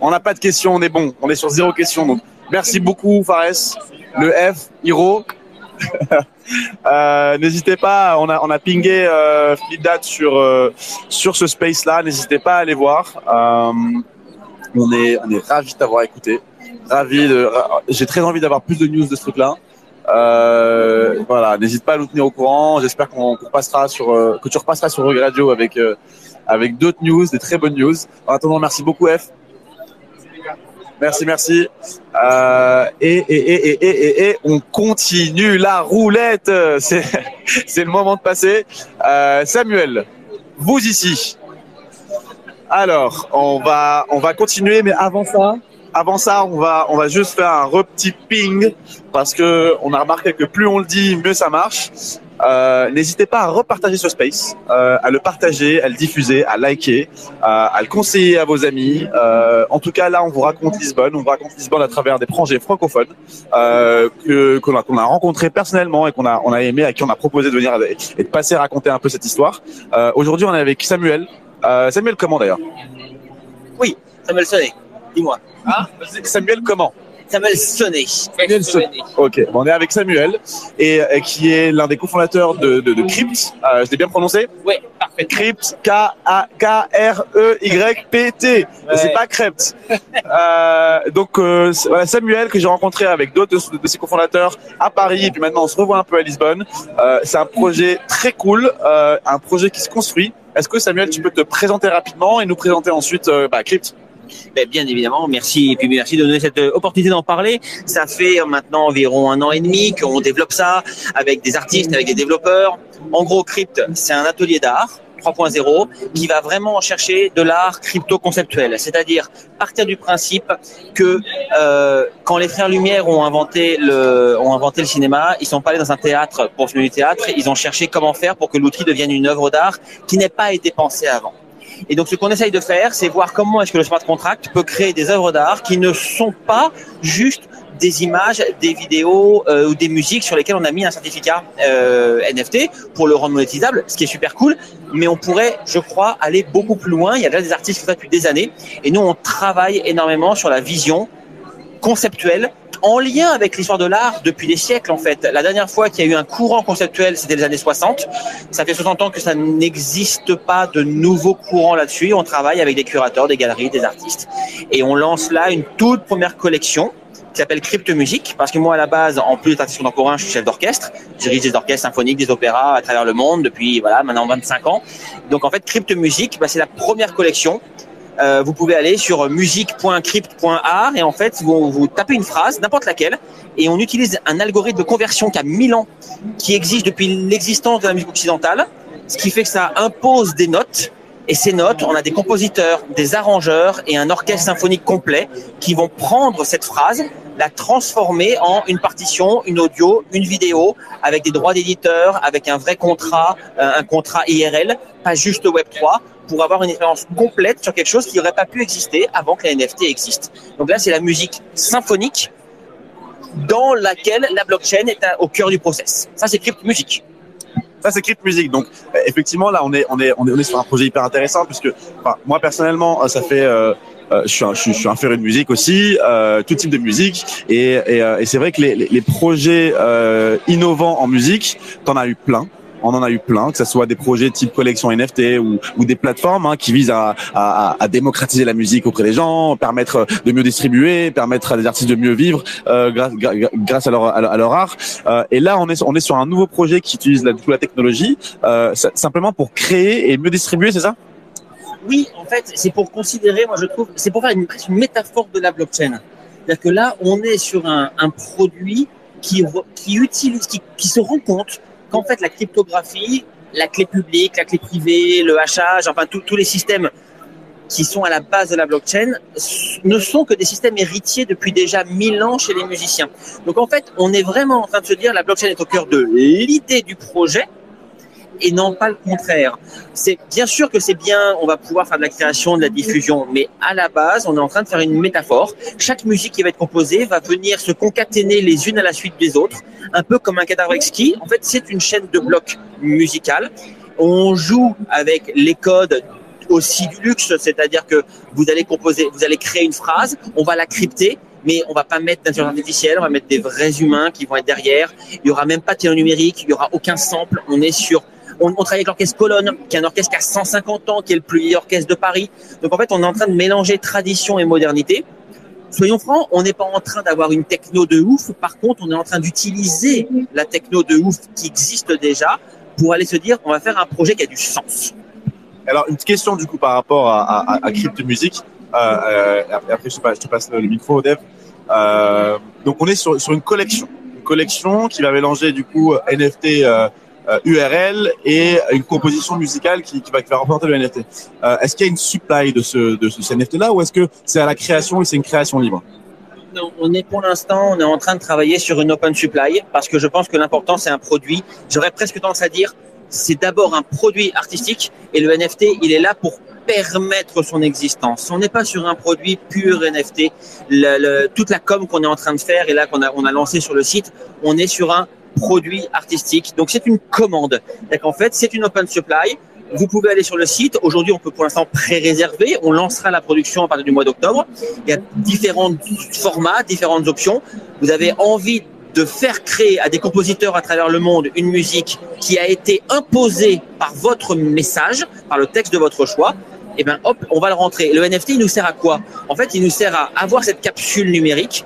on n'a pas de questions, on est bon. On est sur zéro question. Donc, merci beaucoup, Fares. Le F, Hiro. (laughs) Euh, N'hésitez pas, on a, on a pingé euh, sur, euh, sur ce space-là. N'hésitez pas à aller voir. Euh, on est, on est ravis de t'avoir écouté. Ravi de, j'ai très envie d'avoir plus de news de ce truc-là. Euh, voilà, n'hésite pas à nous tenir au courant. J'espère qu'on qu'on passera sur, euh, que tu repasseras sur Rug Radio avec euh, avec d'autres news, des très bonnes news. En attendant, merci beaucoup F. Merci, merci. Euh, et, et, et, et, et, et on continue la roulette. C'est (laughs) c'est le moment de passer. Euh, Samuel, vous ici. Alors, on va on va continuer, mais avant ça, avant ça, on va on va juste faire un petit ping parce que on a remarqué que plus on le dit, mieux ça marche. Euh, N'hésitez pas à repartager ce space, euh, à le partager, à le diffuser, à liker, à, à le conseiller à vos amis. Euh, en tout cas, là, on vous raconte Lisbonne. On vous raconte Lisbonne à travers des projets francophones euh, que qu'on a, qu'on a rencontrés personnellement et qu'on a on a aimé, à qui on a proposé de venir et de passer raconter un peu cette histoire. Euh, Aujourd'hui, on est avec Samuel. Euh, Samuel, comment d'ailleurs? Oui, Samuel Sonnet. Dis-moi. Ah, Samuel, comment Samuel Sonnet. Samuel Sonnet. Ok, bon, on est avec Samuel et, et qui est l'un des cofondateurs de, de, de Crypt. Euh, je l'ai bien prononcé Oui, parfait. Crypt, K-A-K-R-E-Y-P-T. C'est pas Crypt. Euh, donc euh, voilà, Samuel que j'ai rencontré avec d'autres de, de ses cofondateurs à Paris et puis maintenant on se revoit un peu à Lisbonne. Euh, c'est un projet très cool, euh, un projet qui se construit. Est-ce que Samuel, tu peux te présenter rapidement et nous présenter ensuite euh, bah, Crypt? Ben, bien évidemment, merci et puis merci de donner cette euh, opportunité d'en parler. Ça fait euh, maintenant environ un an et demi qu'on développe ça avec des artistes, avec des développeurs. En gros, Crypt, c'est un atelier d'art 3.0 qui va vraiment chercher de l'art crypto-conceptuel, c'est-à-dire partir du principe que euh, quand les frères Lumière ont inventé le ont inventé le cinéma, ils sont pas allés dans un théâtre pour filmer du théâtre, ils ont cherché comment faire pour que l'outil devienne une œuvre d'art qui n'ait pas été pensée avant. Et donc, ce qu'on essaye de faire, c'est voir comment est-ce que le smart contract peut créer des œuvres d'art qui ne sont pas juste des images, des vidéos euh, ou des musiques sur lesquelles on a mis un certificat euh, NFT pour le rendre monétisable, ce qui est super cool. Mais on pourrait, je crois, aller beaucoup plus loin. Il y a déjà des artistes qui font ça depuis des années. Et nous, on travaille énormément sur la vision conceptuelle en lien avec l'histoire de l'art depuis des siècles en fait. La dernière fois qu'il y a eu un courant conceptuel, c'était les années 60. Ça fait 60 ans que ça n'existe pas de nouveaux courants là-dessus. On travaille avec des curateurs, des galeries, des artistes. Et on lance là une toute première collection qui s'appelle Crypte Musique, parce que moi à la base, en plus d'être artiste contemporain, je suis chef d'orchestre, dirige des orchestres symphoniques, des opéras à travers le monde depuis voilà maintenant 25 ans. Donc en fait, Crypte Musique, bah, c'est la première collection euh, vous pouvez aller sur musique.crypt.art et en fait vous, vous tapez une phrase, n'importe laquelle, et on utilise un algorithme de conversion qui a 1000 ans, qui existe depuis l'existence de la musique occidentale, ce qui fait que ça impose des notes. Et ces notes, on a des compositeurs, des arrangeurs et un orchestre symphonique complet qui vont prendre cette phrase, la transformer en une partition, une audio, une vidéo, avec des droits d'éditeur, avec un vrai contrat, euh, un contrat IRL, pas juste Web3, pour avoir une expérience complète sur quelque chose qui n'aurait pas pu exister avant que la NFT existe. Donc là, c'est la musique symphonique dans laquelle la blockchain est au cœur du process. Ça, c'est crypto musique. Ça, c'est Crypt Music. Donc, euh, effectivement, là, on est, on est, on est, sur un projet hyper intéressant puisque, enfin, moi, personnellement, euh, ça fait, euh, je suis un, je suis, un féru de musique aussi, tout type de musique, et, c'est vrai que les, les, projets innovants en musique, t'en as eu plein. On en a eu plein, que ce soit des projets type collection NFT ou, ou des plateformes hein, qui visent à, à, à démocratiser la musique auprès des gens, permettre de mieux distribuer, permettre à des artistes de mieux vivre euh, grâce, grâce à leur, à leur, art. Euh, et là, on est, on est sur un nouveau projet qui utilise la, la technologie euh, simplement pour créer et mieux distribuer, c'est ça? Oui, en fait, c'est pour considérer, moi je trouve, c'est pour faire une, métaphore de la blockchain. C'est-à-dire que là, on est sur un, un produit qui, qui utilise, qui, qui se rend compte qu'en fait la cryptographie, la clé publique, la clé privée, le hachage, enfin tous les systèmes qui sont à la base de la blockchain ne sont que des systèmes héritiers depuis déjà 1000 ans chez les musiciens. Donc en fait, on est vraiment en train de se dire la blockchain est au cœur de l'idée du projet et non pas le contraire. C'est bien sûr que c'est bien, on va pouvoir faire de la création, de la diffusion, mais à la base, on est en train de faire une métaphore. Chaque musique qui va être composée va venir se concaténer les unes à la suite des autres, un peu comme un cadavre exquis. En fait, c'est une chaîne de blocs musicales. On joue avec les codes aussi du luxe, c'est-à-dire que vous allez composer, vous allez créer une phrase, on va la crypter, mais on va pas mettre d'intelligence artificielle, on va mettre des vrais humains qui vont être derrière. Il y aura même pas de numérique, il y aura aucun sample. On est sur on, travaille avec l'orchestre Colonne, qui est un orchestre qui a 150 ans, qui est le plus vieil orchestre de Paris. Donc en fait, on est en train de mélanger tradition et modernité. Soyons francs, on n'est pas en train d'avoir une techno de ouf. Par contre, on est en train d'utiliser la techno de ouf qui existe déjà pour aller se dire, on va faire un projet qui a du sens. Alors, une question du coup par rapport à, à, à Crypt Music. Euh, euh, après, je te passe, le micro, Dev. Euh, donc, on est sur, sur une collection. Une collection qui va mélanger du coup NFT URL et une composition musicale qui, qui, va, qui va représenter le NFT. Euh, est-ce qu'il y a une supply de ce, de ce NFT-là ou est-ce que c'est à la création et c'est une création libre? On est pour l'instant, on est en train de travailler sur une open supply parce que je pense que l'important c'est un produit. J'aurais presque tendance à dire c'est d'abord un produit artistique et le NFT il est là pour permettre son existence. On n'est pas sur un produit pur NFT. Le- le- toute la com qu'on est en train de faire et là qu'on a, on a lancé sur le site, on est sur un produit artistique. Donc c'est une commande. En fait c'est une open supply. Vous pouvez aller sur le site. Aujourd'hui, on peut pour l'instant pré-réserver. On lancera la production à partir du mois d'octobre. Il y a différents formats, différentes options. Vous avez envie de faire créer à des compositeurs à travers le monde une musique qui a été imposée par votre message, par le texte de votre choix. Et ben hop, on va le rentrer. Le NFT, il nous sert à quoi? En fait, il nous sert à avoir cette capsule numérique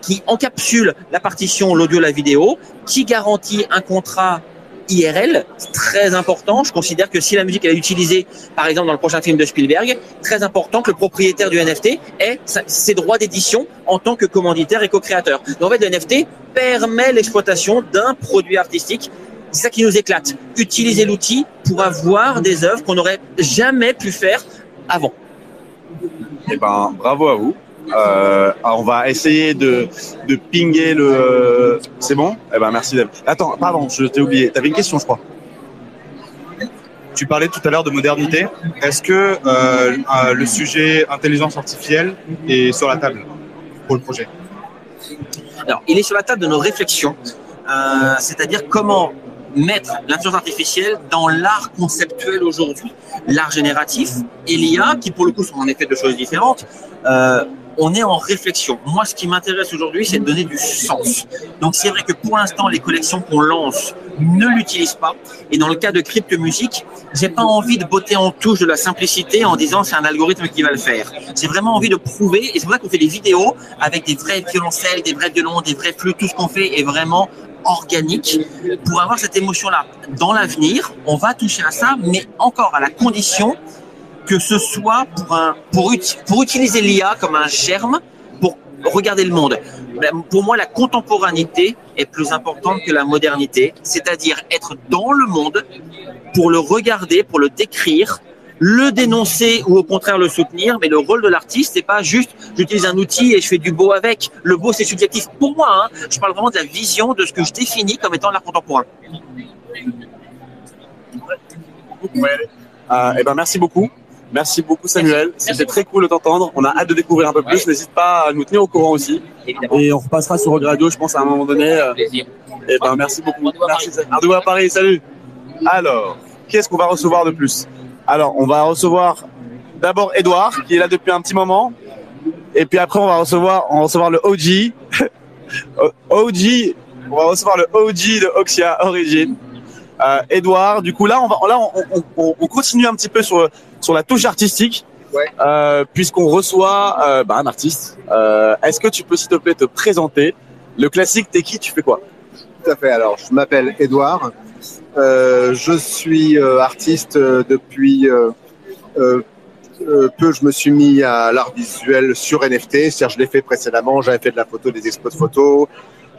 qui, encapsule la partition, l'audio, la vidéo, qui garantit un contrat IRL, très important. Je considère que si la musique elle est utilisée, par exemple dans le prochain film de Spielberg, très important que le propriétaire du NFT ait ses droits d'édition en tant que commanditaire et co-créateur. Donc en fait, le NFT permet l'exploitation d'un produit artistique. C'est ça qui nous éclate. Utiliser l'outil pour avoir des œuvres qu'on n'aurait jamais pu faire avant. Eh ben, bravo à vous. Euh, on va essayer de, de pinguer le. C'est bon? Eh ben, merci. Attends, pardon, je t'ai oublié. T'avais une question, je crois. Tu parlais tout à l'heure de modernité. Est-ce que euh, euh, le sujet intelligence artificielle est sur la table pour le projet? Alors, il est sur la table de nos réflexions, c'est-à-dire comment mettre l'intelligence artificielle dans l'art conceptuel aujourd'hui. L'art génératif et l'IA, qui pour le coup sont en effet deux choses différentes, on est en réflexion. Moi, ce qui m'intéresse aujourd'hui, c'est de donner du sens. Donc, c'est vrai que pour l'instant, les collections qu'on lance ne l'utilisent pas. Et dans le cas de Crypte Musique, j'ai pas envie de botter en touche de la simplicité en disant c'est un algorithme qui va le faire. J'ai vraiment envie de prouver, et c'est pour ça qu'on fait des vidéos avec des vrais violoncelles, des vrais violons, des vrais flûtes, tout ce qu'on fait est vraiment organique pour avoir cette émotion-là. Dans l'avenir, on va toucher à ça, mais encore à la condition que ce soit pour, utiliser l'IA comme un germe pour regarder le monde. Pour moi, la contemporanéité est plus importante que la modernité, c'est-à-dire être dans le monde pour le regarder, pour le décrire, le dénoncer ou au contraire le soutenir. Mais le rôle de l'artiste, c'est pas juste j'utilise un outil et je fais du beau avec. Le beau, c'est subjectif. Pour moi, hein, je parle vraiment de la vision de ce que je définis comme étant l'art contemporain. Euh, eh ben, merci beaucoup. Merci beaucoup, Samuel. C'était très cool de t'entendre. On a hâte de découvrir un peu plus. N'hésite pas à nous tenir au courant aussi. Et on repassera sur Rogue Radio, je pense, à un moment donné. Euh, Eh ben, merci beaucoup. Merci, Samuel. Ardou à Paris, salut. Alors, qu'est-ce qu'on va recevoir de plus? Alors, on va recevoir d'abord Edouard, qui est là depuis un petit moment. Et puis après, on va recevoir, on va recevoir le OG. (laughs) OG, on va recevoir le OG de Oxia Origin. Euh, Edouard, du coup là, on va, là, on- on continue un petit peu sur sur la touche artistique, euh, puisqu'on reçoit euh, bah, un artiste. Euh, Est-ce que tu peux s'il te plaît te présenter Le classique, t'es qui? Tu fais quoi? Tout à fait. Alors, je m'appelle Edouard. Je suis artiste depuis peu. Je me suis mis à l'art visuel sur NFT. C'est-à-dire, je l'ai fait précédemment. J'avais fait de la photo, des expos de photos.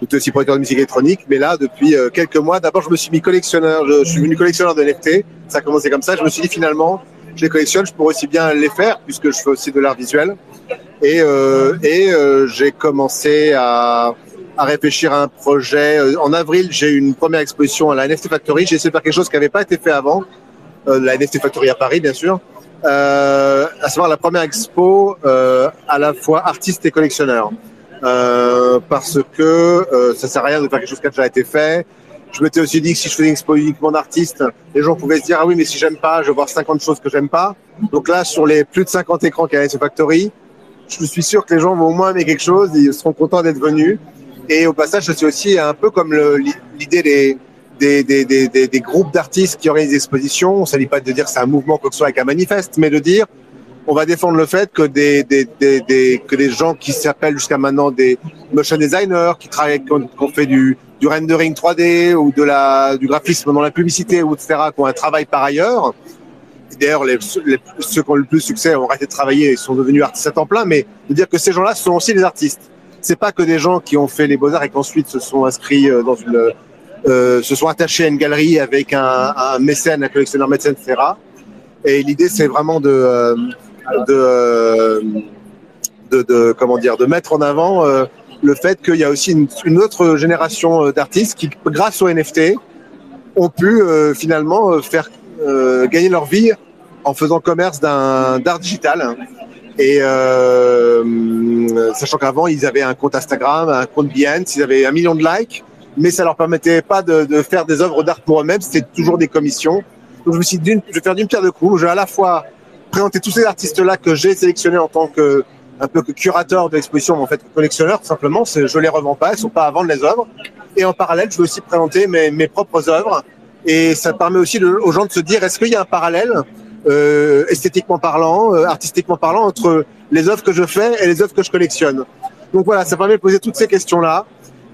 J'étais aussi producteur de musique électronique. Mais là, depuis quelques mois, d'abord, je me suis mis collectionneur. Je, je suis venu collectionneur de NFT. Ça a commencé comme ça. Je me suis dit finalement, je les collectionne. Je pourrais aussi bien les faire puisque je fais aussi de l'art visuel. Et, euh, et euh, j'ai commencé à à réfléchir à un projet. Euh, En avril, j'ai eu une première exposition à la NFT Factory. J'ai essayé de faire quelque chose qui n'avait pas été fait avant, euh, la NFT Factory à Paris, bien sûr, euh, à savoir la première expo euh, à la fois artiste et collectionneur. Parce que ça sert à rien de faire quelque chose qui a déjà été fait. Je m'étais aussi dit que si je faisais une expo uniquement d'artistes, les gens pouvaient se dire ah oui mais si j'aime pas, je vais voir 50 choses que j'aime pas. Donc là sur les plus de 50 écrans qu'il y a à Factory, je suis sûr que les gens vont au moins aimer quelque chose, ils seront contents d'être venus. Et au passage, c'est aussi un peu comme l'idée des, groupes d'artistes qui organisent des expositions. On ne s'agit pas de dire c'est un mouvement, quoi que ce soit, avec un manifeste, mais de dire on va défendre le fait que des, des, des, des, que des gens qui s'appellent jusqu'à maintenant des motion designers, qui travaillent, qui ont, fait du, du rendering 3D ou de la, du graphisme dans la publicité, ou etc., qui ont un travail par ailleurs. D'ailleurs, les, ceux qui ont le plus succès ont arrêté de travailler et sont devenus artistes à temps plein, mais de dire que ces gens-là sont aussi des artistes. C'est pas que des gens qui ont fait les beaux-arts et qu'ensuite se sont inscrits euh, dans une, euh, se sont attachés à une galerie avec un, un mécène, un collectionneur mécène, etc. Et l'idée, c'est vraiment de, euh, de, de, comment dire de mettre en avant euh, le fait qu'il y a aussi une, autre génération euh, d'artistes qui, grâce aux NFT, ont pu euh, finalement faire gagner leur vie en faisant commerce d'un d'art digital. Et sachant qu'avant ils avaient un compte Instagram, un compte Behance, ils avaient un million de likes, mais ça leur permettait pas de, de faire des œuvres d'art pour eux-mêmes, c'était toujours des commissions. Donc je me suis dit, je vais faire d'une pierre deux coups. Je vais à la fois présenter tous ces artistes-là que j'ai sélectionnés en tant que un peu que curateur de l'exposition, mais en fait collectionneur tout simplement. Je les revends pas, elles sont pas à vendre les œuvres. Et en parallèle, je vais aussi présenter mes, mes propres œuvres. Et ça permet aussi aux gens de se dire, est-ce qu'il y a un parallèle euh, esthétiquement parlant, euh, artistiquement parlant, entre les œuvres que je fais et les œuvres que je collectionne? Donc voilà, ça permet de poser toutes ces questions-là.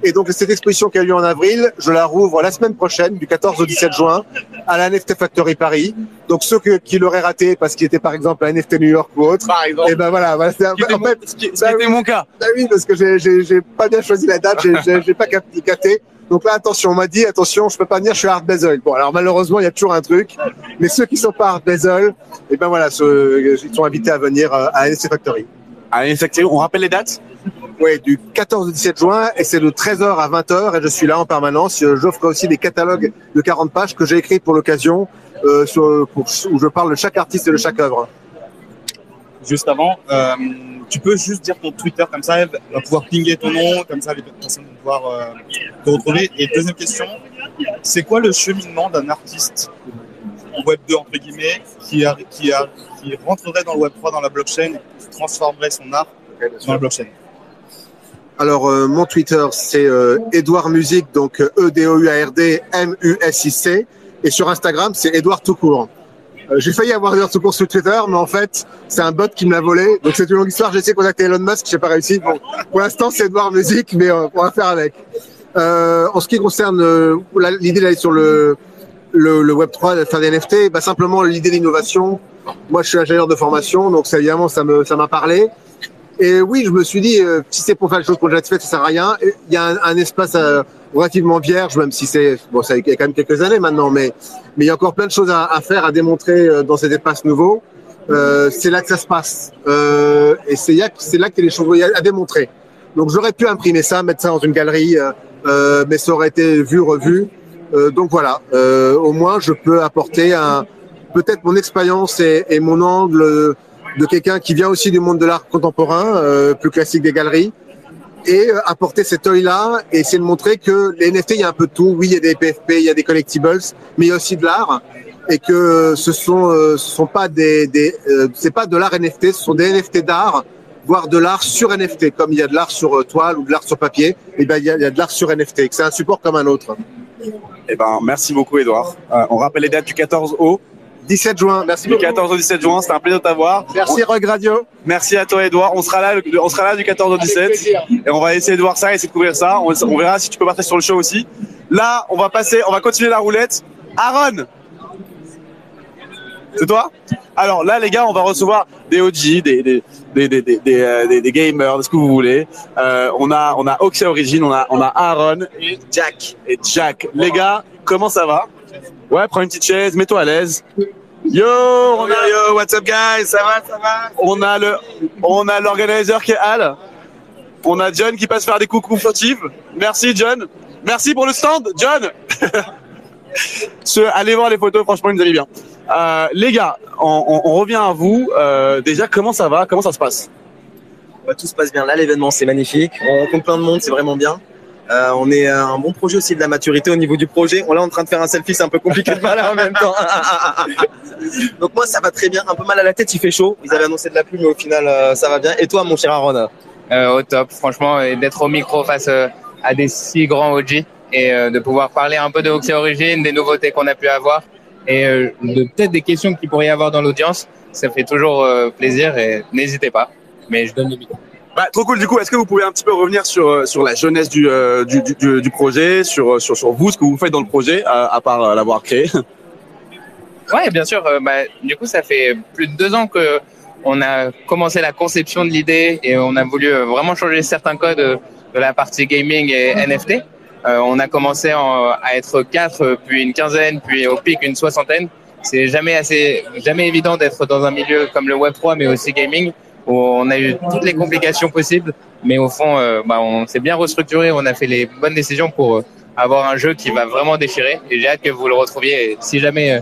Et donc cette exposition qui a lieu en avril, je la rouvre la semaine prochaine, du 14 au 17 juin, à la NFT Factory Paris. Donc ceux que- qui l'auraient raté parce qu'il était par exemple à NFT New York ou autre, Par exemple. et ben voilà, voilà c'est un- en mon- fait, ce qui- ce qui était mon cas. bah oui, parce que j'ai- pas bien choisi la date, j'ai- pas cap- capté. Donc là, attention, on m'a dit, attention, je peux pas venir, je suis à Art Basel. Bon, alors malheureusement, il y a toujours un truc. Mais ceux qui sont pas à Art Basel, et ben voilà, ceux- ils sont invités à venir euh, à NFT Factory. NFT Factory, on rappelle les dates? Oui, du 14 au 17 juin, et c'est de 13h à 20h, et je suis là en permanence. J'offre aussi des catalogues de 40 pages que j'ai écrits pour l'occasion, euh, où je parle de chaque artiste et de chaque œuvre. Juste avant, euh, tu peux juste dire ton Twitter comme ça, elle va pouvoir pinguer ton nom, comme ça les personnes vont pouvoir euh, te retrouver. Et deuxième question, c'est quoi le cheminement d'un artiste Web 2 entre guillemets qui, a, qui, a, qui rentrerait dans le Web 3, dans la blockchain, et transformerait son art dans la blockchain Alors, euh, mon Twitter, c'est euh, Edouard Music, donc euh, E-D-O-U-A-R-D M-U-S-I-C. Et sur Instagram, c'est Edouard tout court. Euh, j'ai failli avoir Edouard tout sur Twitter, mais en fait, c'est un bot qui me l'a volé. Donc, c'est une longue histoire. J'ai essayé de contacter Elon Musk, j'ai pas réussi. Bon, pour l'instant, c'est Edouard Music, mais on va faire avec. En ce qui concerne l'idée d'aller sur le, le, le Web3, de faire des NFT, bah, simplement l'idée d'innovation. Moi, je suis ingénieur de formation, donc ça, évidemment, ça m'a parlé. Et oui, je me suis dit, euh, si c'est pour faire les choses qu'on a déjà faites, ça sert à rien. Il y a un, un espace euh, relativement vierge, même si c'est bon, ça fait quand même quelques années maintenant, mais mais il y a encore plein de choses à, à faire, à démontrer euh, dans cet espace nouveau. Euh, c'est là que ça se passe, euh, et c'est là, c'est là qu'il y a des choses à démontrer. Donc j'aurais pu imprimer ça, mettre ça dans une galerie, euh, mais ça aurait été vu, revu. Euh, donc voilà, euh, au moins je peux apporter un, peut-être mon expérience et, et mon angle de quelqu'un qui vient aussi du monde de l'art contemporain, euh, plus classique des galeries, et apporter cet œil-là et essayer de montrer que les NFT, il y a un peu de tout. Oui, il y a des PFP, il y a des collectibles, mais il y a aussi de l'art et que ce sont euh, ce sont pas des, des euh, c'est pas de l'art NFT, ce sont des NFT d'art, voire de l'art sur NFT, comme il y a de l'art sur toile ou de l'art sur papier. Et ben il y a, il y a de l'art sur NFT, que c'est un support comme un autre. Eh ben, merci beaucoup, Edouard. Euh, on rappelle les dates du 14 au 17 juin. Merci du beaucoup. 14 au 17 juin. C'était un plaisir de t'avoir. Merci Rock Radio. Merci à toi, Edouard. On sera là, le- on sera là du 14 au 17. plaisir. Et on va essayer de voir ça, essayer de couvrir ça. On, on verra si tu peux partir sur le show aussi. Là, on va passer, on va continuer la roulette. Aaron! C'est toi? Alors là, les gars, on va recevoir des OG, des, des, des, des, des, des, euh, des- des gamers, ce que vous voulez. Euh, on a, on a Oxy Origin, on a, on a Aaron et Jack. Et Jack. Les gars, comment ça va? Ouais, prends une petite chaise, mets-toi à l'aise. Yo, on a, yo, what's up guys, ça va, ça va? On a le, on a l'organisateur qui est Al. On a John qui passe faire des coucous furtifs. Merci John. Merci pour le stand, John. (laughs) Allez voir les photos, franchement, ils nous allaient bien. Euh, les gars, on, on- on revient à vous. Euh, déjà, comment ça va? Comment ça se passe? Bah, tout se passe bien. Là, l'événement, c'est magnifique. On rencontre plein de monde, c'est vraiment bien. Euh, on est à un bon projet aussi de la maturité au niveau du projet. On est là en train de faire un selfie, c'est un peu compliqué de parler en même temps. (laughs) Donc moi, ça va très bien. Un peu mal à la tête, il fait chaud. Ils avaient annoncé de la pluie, mais au final, euh, ça va bien. Et toi, mon cher Aaron Euh, au top, franchement, et d'être au micro face euh, à des si grands OG et euh, de pouvoir parler un peu de Oxy Origin, des nouveautés qu'on a pu avoir et euh, de peut-être des questions qu'il pourrait y avoir dans l'audience, ça fait toujours euh, plaisir et n'hésitez pas. Mais je donne le micro. Bah, trop cool. Du coup, est-ce que vous pouvez un petit peu revenir sur euh, sur la jeunesse du euh, du, du, du- du projet, sur sur sur vous, ce que vous faites dans le projet, à, à part l'avoir créé? (laughs) Ouais, bien sûr. euh, bah, du coup, ça fait plus de deux ans que on a commencé la conception de l'idée et on a voulu vraiment changer certains codes de la partie gaming et NFT. Euh, on a commencé en- à être quatre, puis une quinzaine, puis au pic une soixantaine. C'est jamais assez, jamais évident d'être dans un milieu comme le Web 3, mais aussi gaming. où on a eu toutes les complications possibles, mais au fond, euh, bah, on s'est bien restructuré, on a fait les bonnes décisions pour euh, avoir un jeu qui va vraiment déchirer. Et j'ai hâte que vous le retrouviez. Et si jamais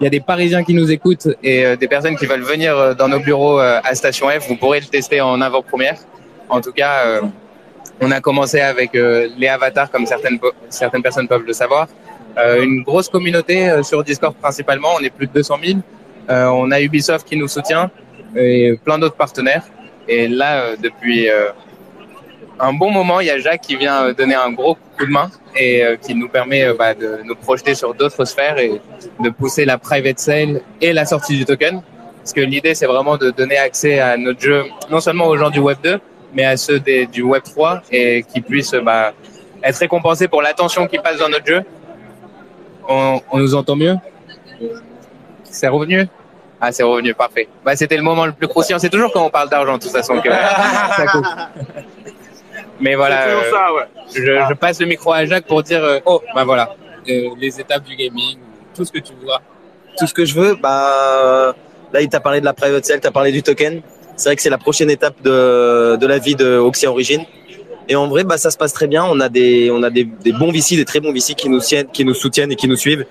il y a des Parisiens qui nous écoutent et des personnes qui veulent venir dans nos bureaux à Station F, vous pourrez le tester en avant-première. En tout cas, on a commencé avec euh, les avatars, comme certaines, certaines personnes peuvent le savoir. Euh, une grosse communauté euh, sur Discord principalement, on est plus de 200 000. Euh, on a Ubisoft qui nous soutient et plein d'autres partenaires. Et là, euh, depuis euh, un bon moment, il y a Jacques qui vient donner un gros coup de main et qui nous permet bah, de nous projeter sur d'autres sphères et de pousser la private sale et la sortie du token. Parce que l'idée, c'est vraiment de donner accès à notre jeu, non seulement aux gens du Web 2, mais à ceux des, du Web 3 et qui puissent bah, être récompensés pour l'attention qu'ils passent dans notre jeu. On, on nous entend mieux? C'est revenu? Ah, c'est revenu, parfait. Bah, C'était le moment le plus croustillant. C'est toujours quand on parle d'argent, de toute façon, que (laughs) ça coupe. Mais voilà, euh, ça, ouais. je, je passe le micro à Jacques pour dire, euh, oh, bah voilà, euh, les étapes du gaming, tout ce que tu vois. tout ce que je veux, bah là il t'a parlé de la private sale, t'as parlé du token. C'est vrai que c'est la prochaine étape de, de la vie de Oxia Origin. Et en vrai, bah ça se passe très bien. On a des on a des, des bons VC, des très bons VC qui nous qui nous soutiennent et qui nous suivent.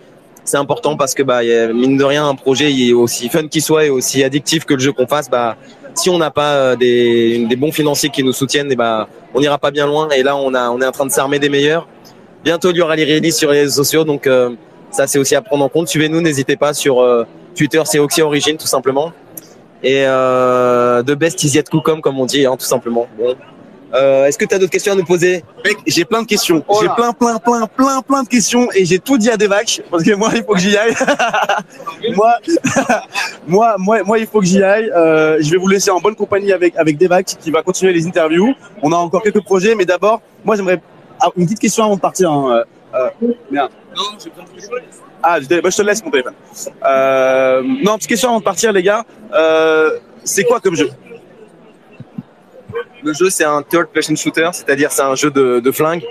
C'est important parce que bah mine de rien un projet aussi fun qu'il soit et aussi addictif que le jeu qu'on fasse. Bah si on n'a pas euh, des, des bons financiers qui nous soutiennent, et bah on n'ira pas bien loin. Et là on a on est en train de s'armer des meilleurs. Bientôt il y aura les releases sur les réseaux sociaux, donc euh, ça c'est aussi à prendre en compte. Suivez-nous, n'hésitez pas sur euh, Twitter, c'est Oxia Origin tout simplement. Et euh, de best is yet to come comme on dit, hein, tout simplement. Bon. Euh, Est-ce que tu as d'autres questions à nous poser? Mec, j'ai plein de questions. J'ai plein, plein, plein, plein, plein de questions et j'ai tout dit à Devac parce que moi, il faut que j'y aille. (laughs) moi, (laughs) moi, moi, moi, il faut que j'y aille. Euh, je vais vous laisser en bonne compagnie avec avec Devac qui va continuer les interviews. On a encore quelques projets, mais d'abord, moi, j'aimerais ah, une petite question avant de partir. Hein. Euh, euh, merde. Ah, je, te- bah, je te laisse mon téléphone. Euh, non, petite question avant de partir, les gars. Euh, c'est quoi comme jeu? Le jeu, c'est un third person shooter, c'est-à-dire c'est un jeu de, flingue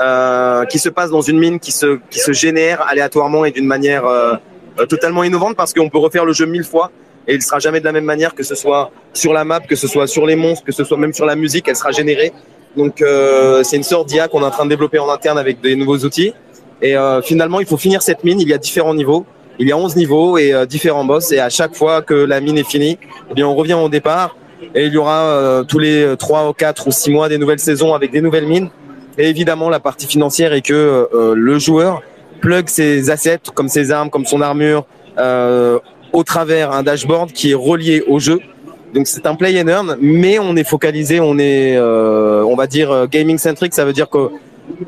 euh, qui se passe dans une mine qui se, qui se génère aléatoirement et d'une manière totalement innovante parce qu'on peut refaire le jeu mille fois et il sera jamais de la même manière que ce soit sur la map, que ce soit sur les monstres, que ce soit même sur la musique, elle sera générée. Donc c'est une sorte d'IA qu'on est en train de développer en interne avec des nouveaux outils. Et euh, finalement, il faut finir cette mine. Il y a différents niveaux. Il y a 11 niveaux et euh, différents boss. Et à chaque fois que la mine est finie, eh bien, on revient au départ. Et il y aura euh, tous les 3 ou 4 ou 6 mois des nouvelles saisons avec des nouvelles mines. Et évidemment, la partie financière est que euh, le joueur plug ses assets, comme ses armes, comme son armure, euh, au travers un dashboard qui est relié au jeu. Donc c'est un play and earn, mais on est focalisé, on est, euh, on va dire gaming centric. Ça veut dire que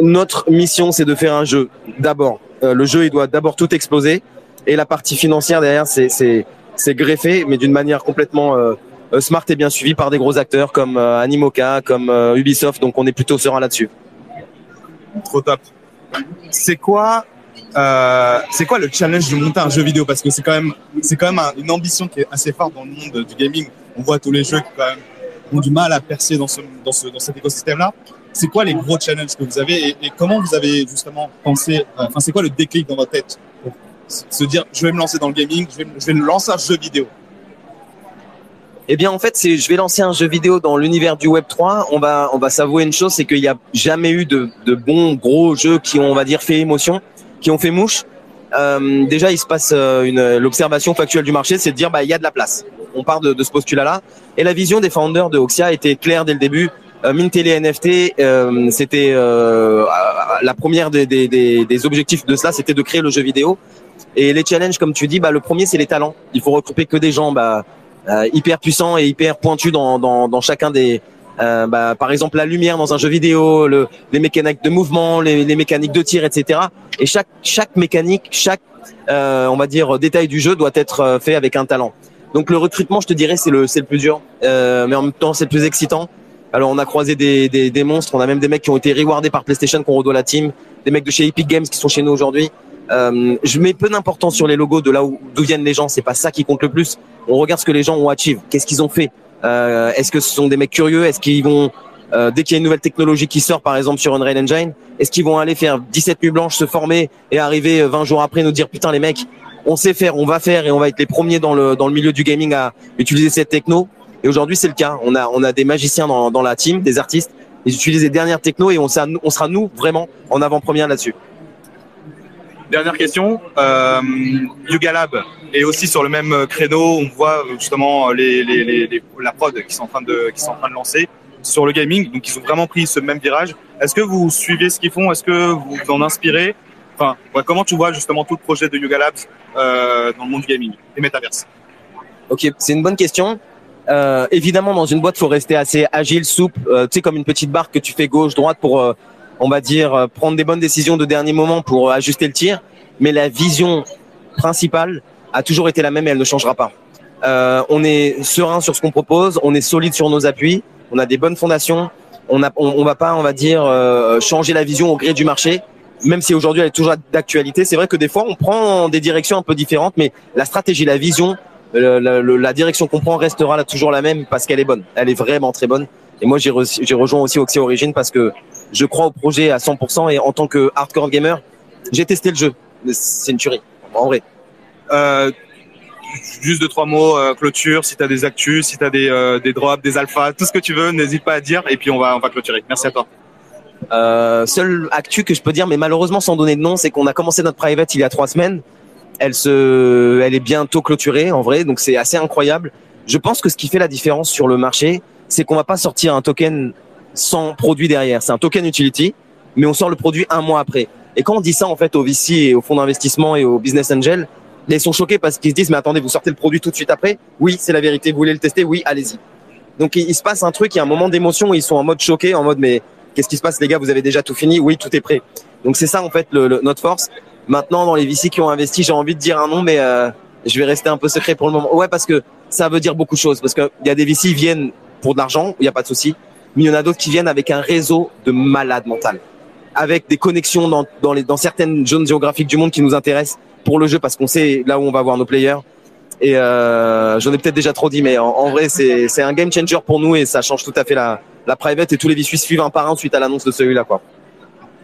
notre mission, c'est de faire un jeu. D'abord, Euh, le jeu, il doit d'abord tout exploser, et la partie financière derrière, c'est greffé, mais d'une manière complètement euh, euh, smart et bien suivie par des gros acteurs comme Animoca, comme Ubisoft. Donc on est plutôt serein là-dessus. Trop top. C'est quoi, c'est quoi le challenge de monter un jeu vidéo? Parce que c'est quand même, c'est quand même un- une ambition qui est assez forte dans le monde du gaming. On voit tous les jeux qui ont du mal à percer dans ce, dans ce, dans cet écosystème-là. C'est quoi les gros challenges que vous avez et, comment vous avez justement pensé euh, Enfin, c'est quoi le déclic dans votre tête pour se dire, je vais me lancer dans le gaming, je vais, me- je vais me lancer un jeu vidéo? Eh bien, en fait, c'est, je vais lancer un jeu vidéo dans l'univers du Web 3. On va, on va s'avouer une chose, c'est qu'il n'y a jamais eu de, de bons gros jeux qui ont, on va dire, fait émotion, qui ont fait mouche. Euh, déjà, il se passe euh, une, l'observation factuelle du marché, c'est de dire, bah, il y a de la place. On part de, de ce postulat-là. Et la vision des founders de Oxia était claire dès le début. Euh, NFT, euh, c'était euh, la première des, des, des, des objectifs de cela, c'était de créer le jeu vidéo. Et les challenges, comme tu dis, bah, le premier, c'est les talents. Il faut recruter que des gens, bah, euh, hyper puissant et hyper pointu dans, dans, dans chacun des euh, bah, par exemple la lumière dans un jeu vidéo le, les mécaniques de mouvement les, les mécaniques de tir etc et chaque chaque mécanique chaque euh, on va dire détail du jeu doit être fait avec un talent donc le recrutement je te dirais c'est le c'est le plus dur euh, mais en même temps c'est le plus excitant alors on a croisé des, des, des monstres on a même des mecs qui ont été rewardés par PlayStation qu'on redoit la team des mecs de chez Epic Games qui sont chez nous aujourd'hui euh, je mets peu d'importance sur les logos de là où d'où viennent les gens. C'est pas ça qui compte le plus. On regarde ce que les gens ont achieve. Qu'est-ce qu'ils ont fait? Euh, Est-ce que ce sont des mecs curieux? Est-ce qu'ils vont euh, dès qu'il y a une nouvelle technologie qui sort, par exemple sur Unreal Engine, est-ce qu'ils vont aller faire 17 nuits blanches, se former et arriver euh, 20 jours après nous dire putain les mecs, on sait faire, on va faire et on va être les premiers dans le dans le milieu du gaming à utiliser cette techno? Et aujourd'hui, c'est le cas. On a, on a des magiciens dans, dans la team, des artistes. Ils utilisent les dernières technos et on, sera- on sera nous vraiment en avant-première là-dessus. Dernière question. Euh, Yuga Lab est aussi sur le même créneau. On voit justement les, les, les, la prod qui sont en train de qui sont en train de lancer sur le gaming. Donc ils ont vraiment pris ce même virage. Est-ce que vous suivez ce qu'ils font? Est-ce que vous vous en inspirez? Enfin, ouais, comment tu vois justement tout le projet de Yuga Labs euh, dans le monde du gaming et Metaverse? Ok, c'est une bonne question. Euh, évidemment, dans une boîte, faut rester assez agile, souple, euh, tu sais, comme une petite barque que tu fais gauche, droite pour, euh, on va dire, prendre des bonnes décisions de dernier moment pour ajuster le tir. Mais la vision principale a toujours été la même et elle ne changera pas. On est serein sur ce qu'on propose, on est solide sur nos appuis, on a des bonnes fondations. On on va pas, on va dire, changer la vision au gré du marché. Même si aujourd'hui elle est toujours d'actualité, c'est vrai que des fois on prend des directions un peu différentes, mais la stratégie, la vision, le- le- la direction qu'on prend restera là toujours la même parce qu'elle est bonne. Elle est vraiment très bonne. Et moi, j'ai re- j'ai rejoint aussi Oxy Origin parce que je crois au projet à 100% et en tant que hardcore gamer, j'ai testé le jeu. C'est une tuerie, en vrai. Euh, juste deux trois mots euh, clôture. Si tu as des actus, si tu as des, euh, des drops, des alphas, tout ce que tu veux, n'hésite pas à dire et puis on va on va clôturer. Merci à toi. Euh, seule actu que je peux dire, mais malheureusement sans donner de nom, c'est qu'on a commencé notre private il y a trois semaines. Elle se, elle est bientôt clôturée en vrai, donc c'est assez incroyable. Je pense que ce qui fait la différence sur le marché, c'est qu'on va pas sortir un token sans produit derrière. C'est un token utility, mais on sort le produit un mois après. Et quand on dit ça en fait aux VC et aux fonds d'investissement et aux business angels, ils sont choqués parce qu'ils se disent mais attendez, vous sortez le produit tout de suite après? Oui, c'est la vérité. Vous voulez le tester? Oui, allez-y. Donc il, se passe un truc, il y a un moment d'émotion ils sont en mode choqué, en mode mais qu'est-ce qui se passe les gars Vous avez déjà tout fini? Oui, tout est prêt. Donc c'est ça en fait le- notre force. Maintenant dans les VC qui ont investi, j'ai envie de dire un nom, mais euh, je vais rester un peu secret pour le moment. Ouais, parce que ça veut dire beaucoup de choses. Parce que il y a des VC qui viennent pour de l'argent, il n'y a pas de souci. Mais il y en a d'autres qui viennent avec un réseau de malades mental, avec des connexions dans, dans, les, dans certaines zones géographiques du monde qui nous intéressent pour le jeu, parce qu'on sait là où on va voir nos players. Et euh, j'en ai peut-être déjà trop dit, mais en, en vrai, c'est un game changer pour nous et ça change tout à fait la, la private et tous les VC suivent un par un suite à l'annonce de celui-là, quoi.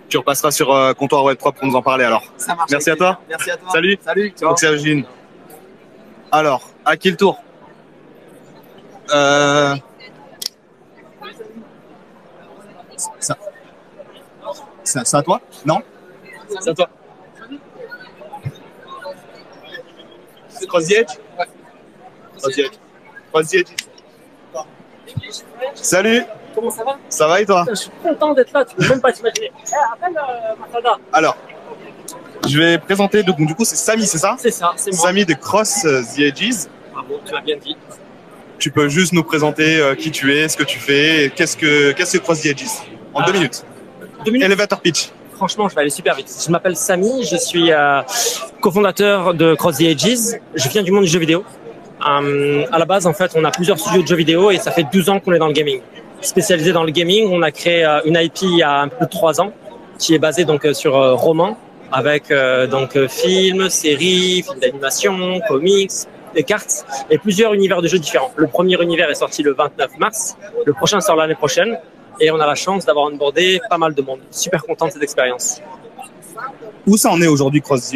Tu repasseras sur euh, comptoir web 3 pour nous en parler alors. Ça marche. Merci à toi. Merci à toi. Salut. Salut. Donc c'est Eugène. Alors, à qui le tour euh... ça... ça- C'est à toi Non C'est à toi. C'est Cross the Edge Ouais. Cross the Edge. Cross the Edge. Salut Comment ça va Ça va et toi Je suis content d'être là, tu peux même pas t'imaginer. Eh, appelle euh, Martada. Alors, je vais présenter, donc du coup c'est Samy, c'est ça C'est ça, c'est moi. Samy de Cross euh, the Edges. Bravo, tu as bien dit. Tu peux juste nous présenter euh, qui tu es, ce que tu fais, qu'est-ce que qu'est-ce que Cross the Edges En Ah. deux minutes. Deux minutes. Elevator pitch. Franchement, je vais aller super vite. Je m'appelle Samy, je suis euh, cofondateur de Cross the Edges. Je viens du monde du jeu vidéo. Euh, à la base, en fait, on a plusieurs studios de jeux vidéo et ça fait 12 ans qu'on est dans le gaming. Spécialisé dans le gaming, on a créé euh, une IP il y a un peu plus de 3 ans qui est basée donc euh, sur euh, romans avec euh, donc films, séries, films d'animation, comics, des cartes et plusieurs univers de jeux différents. Le premier univers est sorti le 29 mars, le prochain sort l'année prochaine et on a la chance d'avoir onboardé pas mal de monde. Super content de cette expérience. Où ça en est aujourd'hui Cross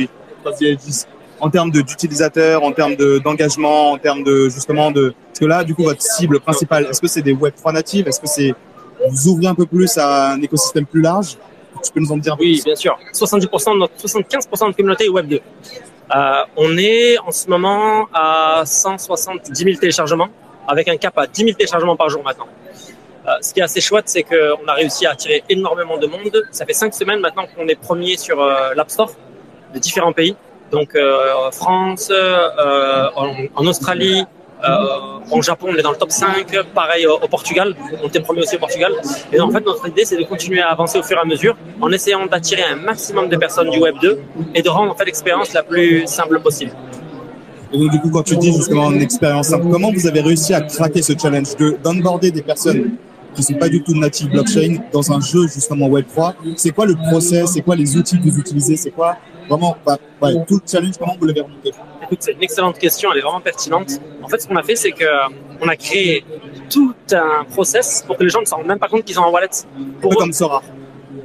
En termes de- d'utilisateurs, en termes de- d'engagement, en termes de justement de. Parce que là, du coup, votre cible principale, est-ce que c'est des Web 3 natives? Est-ce que c'est vous ouvrez un peu plus à un écosystème plus large? Tu peux nous en dire un peu Oui, plus? bien sûr. 70% de notre, 75% de notre communauté est Web 2. Euh, on est en ce moment à 170 000 téléchargements, avec un cap à 10 000 téléchargements par jour maintenant. Euh, ce qui est assez chouette, c'est qu'on a réussi à attirer énormément de monde. Ça fait cinq semaines maintenant qu'on est premier sur euh, l'App Store de différents pays. Donc euh, France, euh, en, Australie, euh, en Japon, on est dans le top 5. Pareil au, Portugal, on était premier aussi au Portugal. Et en fait, notre idée, c'est de continuer à avancer au fur et à mesure en essayant d'attirer un maximum de personnes du Web 2 et de rendre en fait l'expérience la plus simple possible. Et donc, du coup, quand tu dis justement une expérience simple, comment vous avez réussi à craquer ce challenge de des personnes qui sont pas du tout natives blockchain dans un jeu justement Web3 C'est quoi le process? C'est quoi les outils que vous utilisez? C'est quoi vraiment bah, ouais, tout le challenge Comment vous l'avez remonté? Écoute, c'est une excellente question, elle est vraiment pertinente. En fait, ce qu'on a fait, c'est que euh, on a créé tout un process pour que les gens ne s'en rendent même pas compte qu'ils ont un wallet. Pour comme Sora.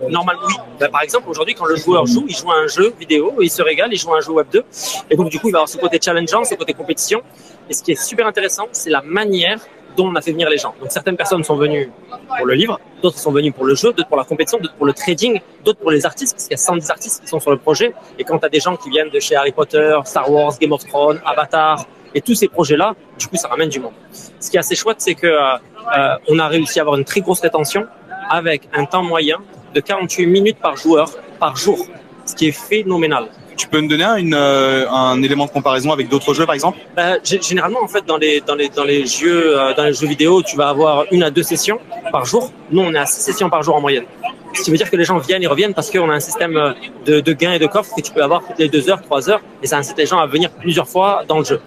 Normalement, oui. Ben, par exemple, aujourd'hui, quand le joueur joue, il joue à un jeu vidéo, il se régale, il joue à un jeu Web 2. Et donc, du coup, il va avoir ce côté challengeant, ce côté compétition. Et ce qui est super intéressant, c'est la manière dont on a fait venir les gens. Donc certaines personnes sont venues pour le livre, d'autres sont venues pour le jeu, d'autres pour la compétition, d'autres pour le trading, d'autres pour les artistes, parce qu'il y a 110 artistes qui sont sur le projet. Et quand tu as des gens qui viennent de chez Harry Potter, Star Wars, Game of Thrones, Avatar, et tous ces projets-là, du coup, ça ramène du monde. Ce qui est assez chouette, c'est que euh, euh, on a réussi à avoir une très grosse rétention avec un temps moyen de 48 minutes par joueur par jour, ce qui est phénoménal. Tu peux me donner euh, un élément de comparaison avec d'autres jeux, par exemple? Bah, généralement, en fait, dans les dans les dans les jeux euh, dans les jeux vidéo, tu vas avoir une à deux sessions par jour. Nous, on est à six sessions par jour en moyenne. Ce qui veut dire que les gens viennent et reviennent parce qu'on a un système euh, de, gains et de coffres que tu peux avoir toutes les deux heures, trois heures, et ça incite les gens à venir plusieurs fois dans le jeu.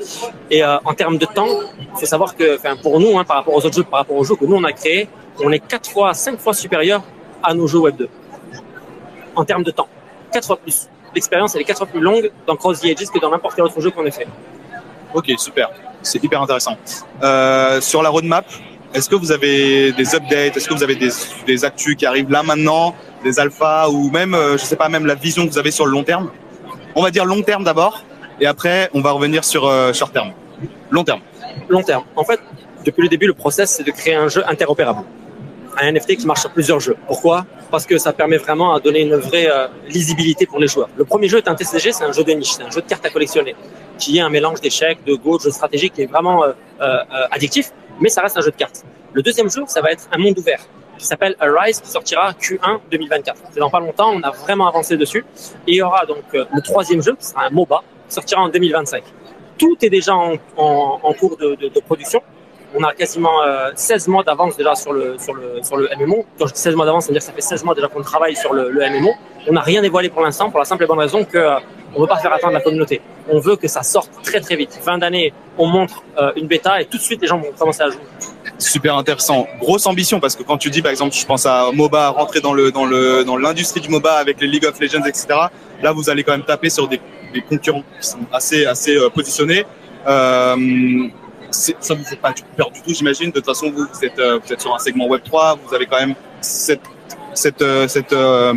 Et en termes de temps, il faut savoir que, pour nous, hein, par rapport aux autres jeux, par rapport aux jeux que nous on a créés, on est quatre fois, cinq fois supérieur à nos jeux Web 2 en termes de temps. Quatre fois plus. L'expérience elle est quatre fois plus longue dans Cross the Ages que dans n'importe quel autre jeu qu'on ait fait. Ok, super. C'est hyper intéressant. Euh, sur la roadmap, est-ce que vous avez des updates? Est-ce que vous avez des, des actus qui arrivent là maintenant Des alphas ou même, euh, je sais pas, même la vision que vous avez sur le long terme? On va dire long terme d'abord et après on va revenir sur euh, short terme. Long terme. Long terme. En fait, depuis le début, le process, c'est de créer un jeu interopérable. Un NFT qui marche sur plusieurs jeux. Pourquoi? Parce que ça permet vraiment à donner une vraie euh, lisibilité pour les joueurs. Le premier jeu est un TCG, c'est un jeu de niche, c'est un jeu de cartes à collectionner, qui est un mélange d'échecs, de go, de jeux stratégiques, qui est vraiment euh, euh, addictif, mais ça reste un jeu de cartes. Le deuxième jeu, ça va être un monde ouvert, qui s'appelle Arise, qui sortira Q1 2024. C'est dans pas longtemps, on a vraiment avancé dessus. Et il y aura donc le troisième jeu, qui sera un MOBA, qui sortira en 2025. Tout est déjà en, cours de production. On a quasiment euh, 16 mois d'avance déjà sur le, sur, le, sur le MMO. Quand je dis 16 mois d'avance, ça veut dire que ça fait 16 mois déjà qu'on travaille sur le, MMO. On n'a rien dévoilé pour l'instant pour la simple et bonne raison que euh, on veut pas faire attendre la communauté. On veut que ça sorte très très vite. Fin d'année, on montre euh, une bêta et tout de suite les gens vont commencer à jouer. Super intéressant. Grosse ambition parce que quand tu dis par exemple, je pense à MOBA, rentrer dans le dans le dans l'industrie du MOBA avec les League of Legends, etc. Là, vous allez quand même taper sur des, concurrents qui sont assez assez euh, positionnés. Euh, ça vous fait pas peur du tout, j'imagine. De toute façon, vous, euh, êtes sur un segment Web 3, vous avez quand même euh, euh,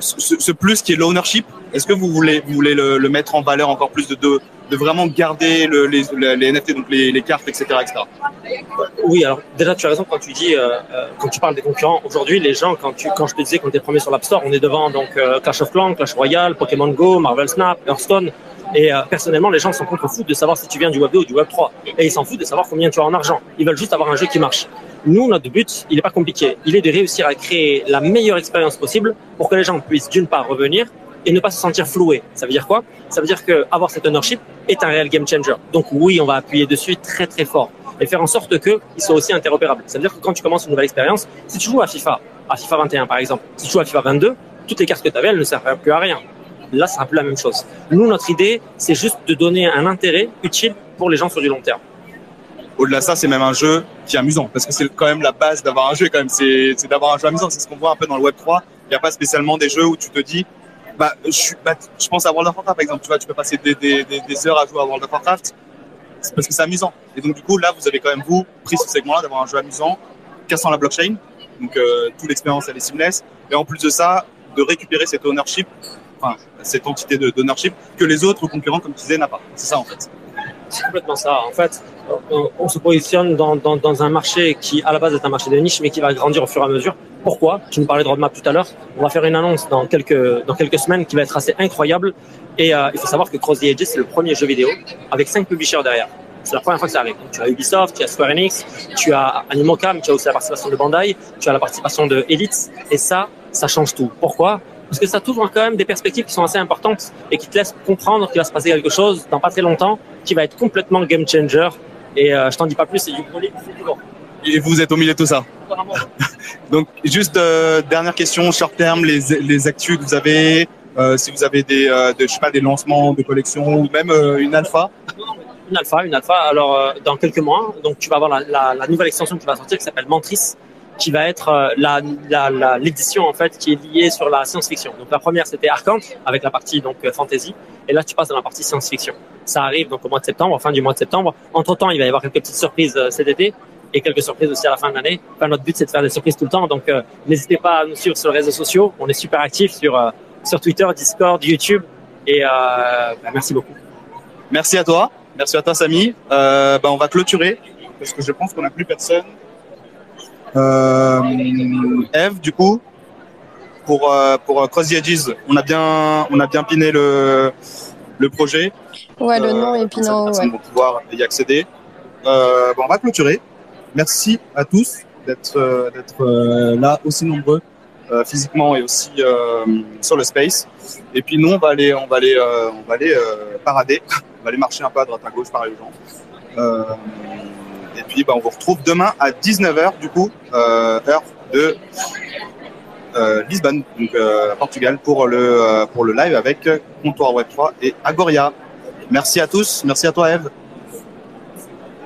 ce, plus qui est l'ownership. Est-ce que vous voulez le, mettre en valeur encore plus de vraiment garder le, les, NFT donc les, cartes etc etc. Oui, alors déjà tu as raison quand tu dis quand tu parles des concurrents. Aujourd'hui, les gens quand je te disais qu'on était premier sur l'App Store, on est devant donc Clash of Clans, Clash Royale, Pokémon Go, Marvel Snap, Hearthstone. Et euh, personnellement, les gens s'en contre foutent de savoir si tu viens du Web 2 ou du Web 3. Et ils s'en foutent de savoir combien tu as en argent. Ils veulent juste avoir un jeu qui marche. Nous, notre but, il n'est pas compliqué. Il est de réussir à créer la meilleure expérience possible pour que les gens puissent d'une part revenir et ne pas se sentir floués. Ça veut dire quoi? Ça veut dire que avoir cet ownership est un réel game changer. Donc oui, on va appuyer dessus très très fort et faire en sorte qu'ils soient aussi interopérables. Ça veut dire que quand tu commences une nouvelle expérience, si tu joues à FIFA, à FIFA 21 par exemple, si tu joues à FIFA 22, toutes les cartes que tu avais, elles ne servent plus à rien. Là, ça sera plus la même chose. Nous, notre idée, c'est juste de donner un intérêt utile pour les gens sur du long terme. Au-delà de ça, c'est même un jeu qui est amusant parce que c'est quand même la base d'avoir un jeu quand même, c'est c'est d'avoir un jeu amusant. C'est ce qu'on voit un peu dans le Web 3. Il n'y a pas spécialement des jeux où tu te dis, bah, bah, je pense à World of Warcraft par exemple. Tu vois, tu peux passer des heures à jouer à World of Warcraft. C'est parce que c'est amusant. Et donc du coup, là, vous avez quand même vous pris ce segment-là d'avoir un jeu amusant, cassant la blockchain. Donc euh, toute l'expérience elle est seamless. Et en plus de ça, de récupérer cette ownership, cette entité d'ownership que les autres concurrents, comme tu disais, n'a pas. C'est ça en fait. C'est complètement ça. En fait, on, se positionne dans, un marché qui, à la base, est un marché de niche, mais qui va grandir au fur et à mesure. Pourquoi? Tu nous parlais de roadmap tout à l'heure. On va faire une annonce dans quelques, semaines qui va être assez incroyable. Et euh, il faut savoir que Cross the Edges, c'est le premier jeu vidéo avec cinq publishers derrière. C'est la première fois que ça arrive. Tu as Ubisoft, tu as Square Enix, tu as Animocam, tu as aussi la participation de Bandai, tu as la participation de Elite. Et ça, ça change tout. Pourquoi? Parce que ça t'ouvre quand même des perspectives qui sont assez importantes et qui te laissent comprendre qu'il va se passer quelque chose dans pas très longtemps qui va être complètement game changer. Et euh, je t'en dis pas plus, c'est du. Et vous êtes au milieu de tout ça. (laughs) Donc, juste euh, dernière question, short terme, les, les actus que vous avez, euh, si vous avez des, euh, de, je sais pas, des lancements de collections ou même une alpha. Une alpha, une alpha. Alors, dans quelques mois, donc tu vas avoir la, la, la nouvelle extension qui va sortir qui s'appelle Mantris, qui va être euh, la la- la- l'édition en fait qui est liée sur la science-fiction. Donc la première c'était Arcant avec la partie donc euh, fantasy, et là tu passes dans la partie science-fiction. Ça arrive donc au mois de septembre, fin du mois de septembre. Entre temps, il va y avoir quelques petites surprises euh, cet été et quelques surprises aussi à la fin de l'année. Enfin, notre but c'est de faire des surprises tout le temps, donc euh, n'hésitez pas à nous suivre sur les réseaux sociaux. On est super actifs sur euh, sur Twitter, Discord, YouTube, et euh, bah, merci beaucoup. Merci à toi. Merci à toi, Samy. Bah, on va clôturer parce que je pense qu'on n'a plus personne. Euh, Eve, du coup, pour, euh, pour euh, Cross the Edges, on a bien, on a bien piné le, le projet. Ouais, le nom les ouais. vont pouvoir y accéder. Bon, on va clôturer. Merci à tous d'être là aussi nombreux euh, physiquement et aussi euh, sur le space. Et puis nous, on va aller, on va aller, euh, on va aller parader, (laughs) on va aller marcher un peu à droite à gauche, parler aux gens. Et puis, bah, on vous retrouve demain à 19h du coup, euh, heure de euh, Lisbonne, donc euh, Portugal, pour le pour le live avec Comptoir Web 3 et Agoria. Merci à tous, merci à toi Eve.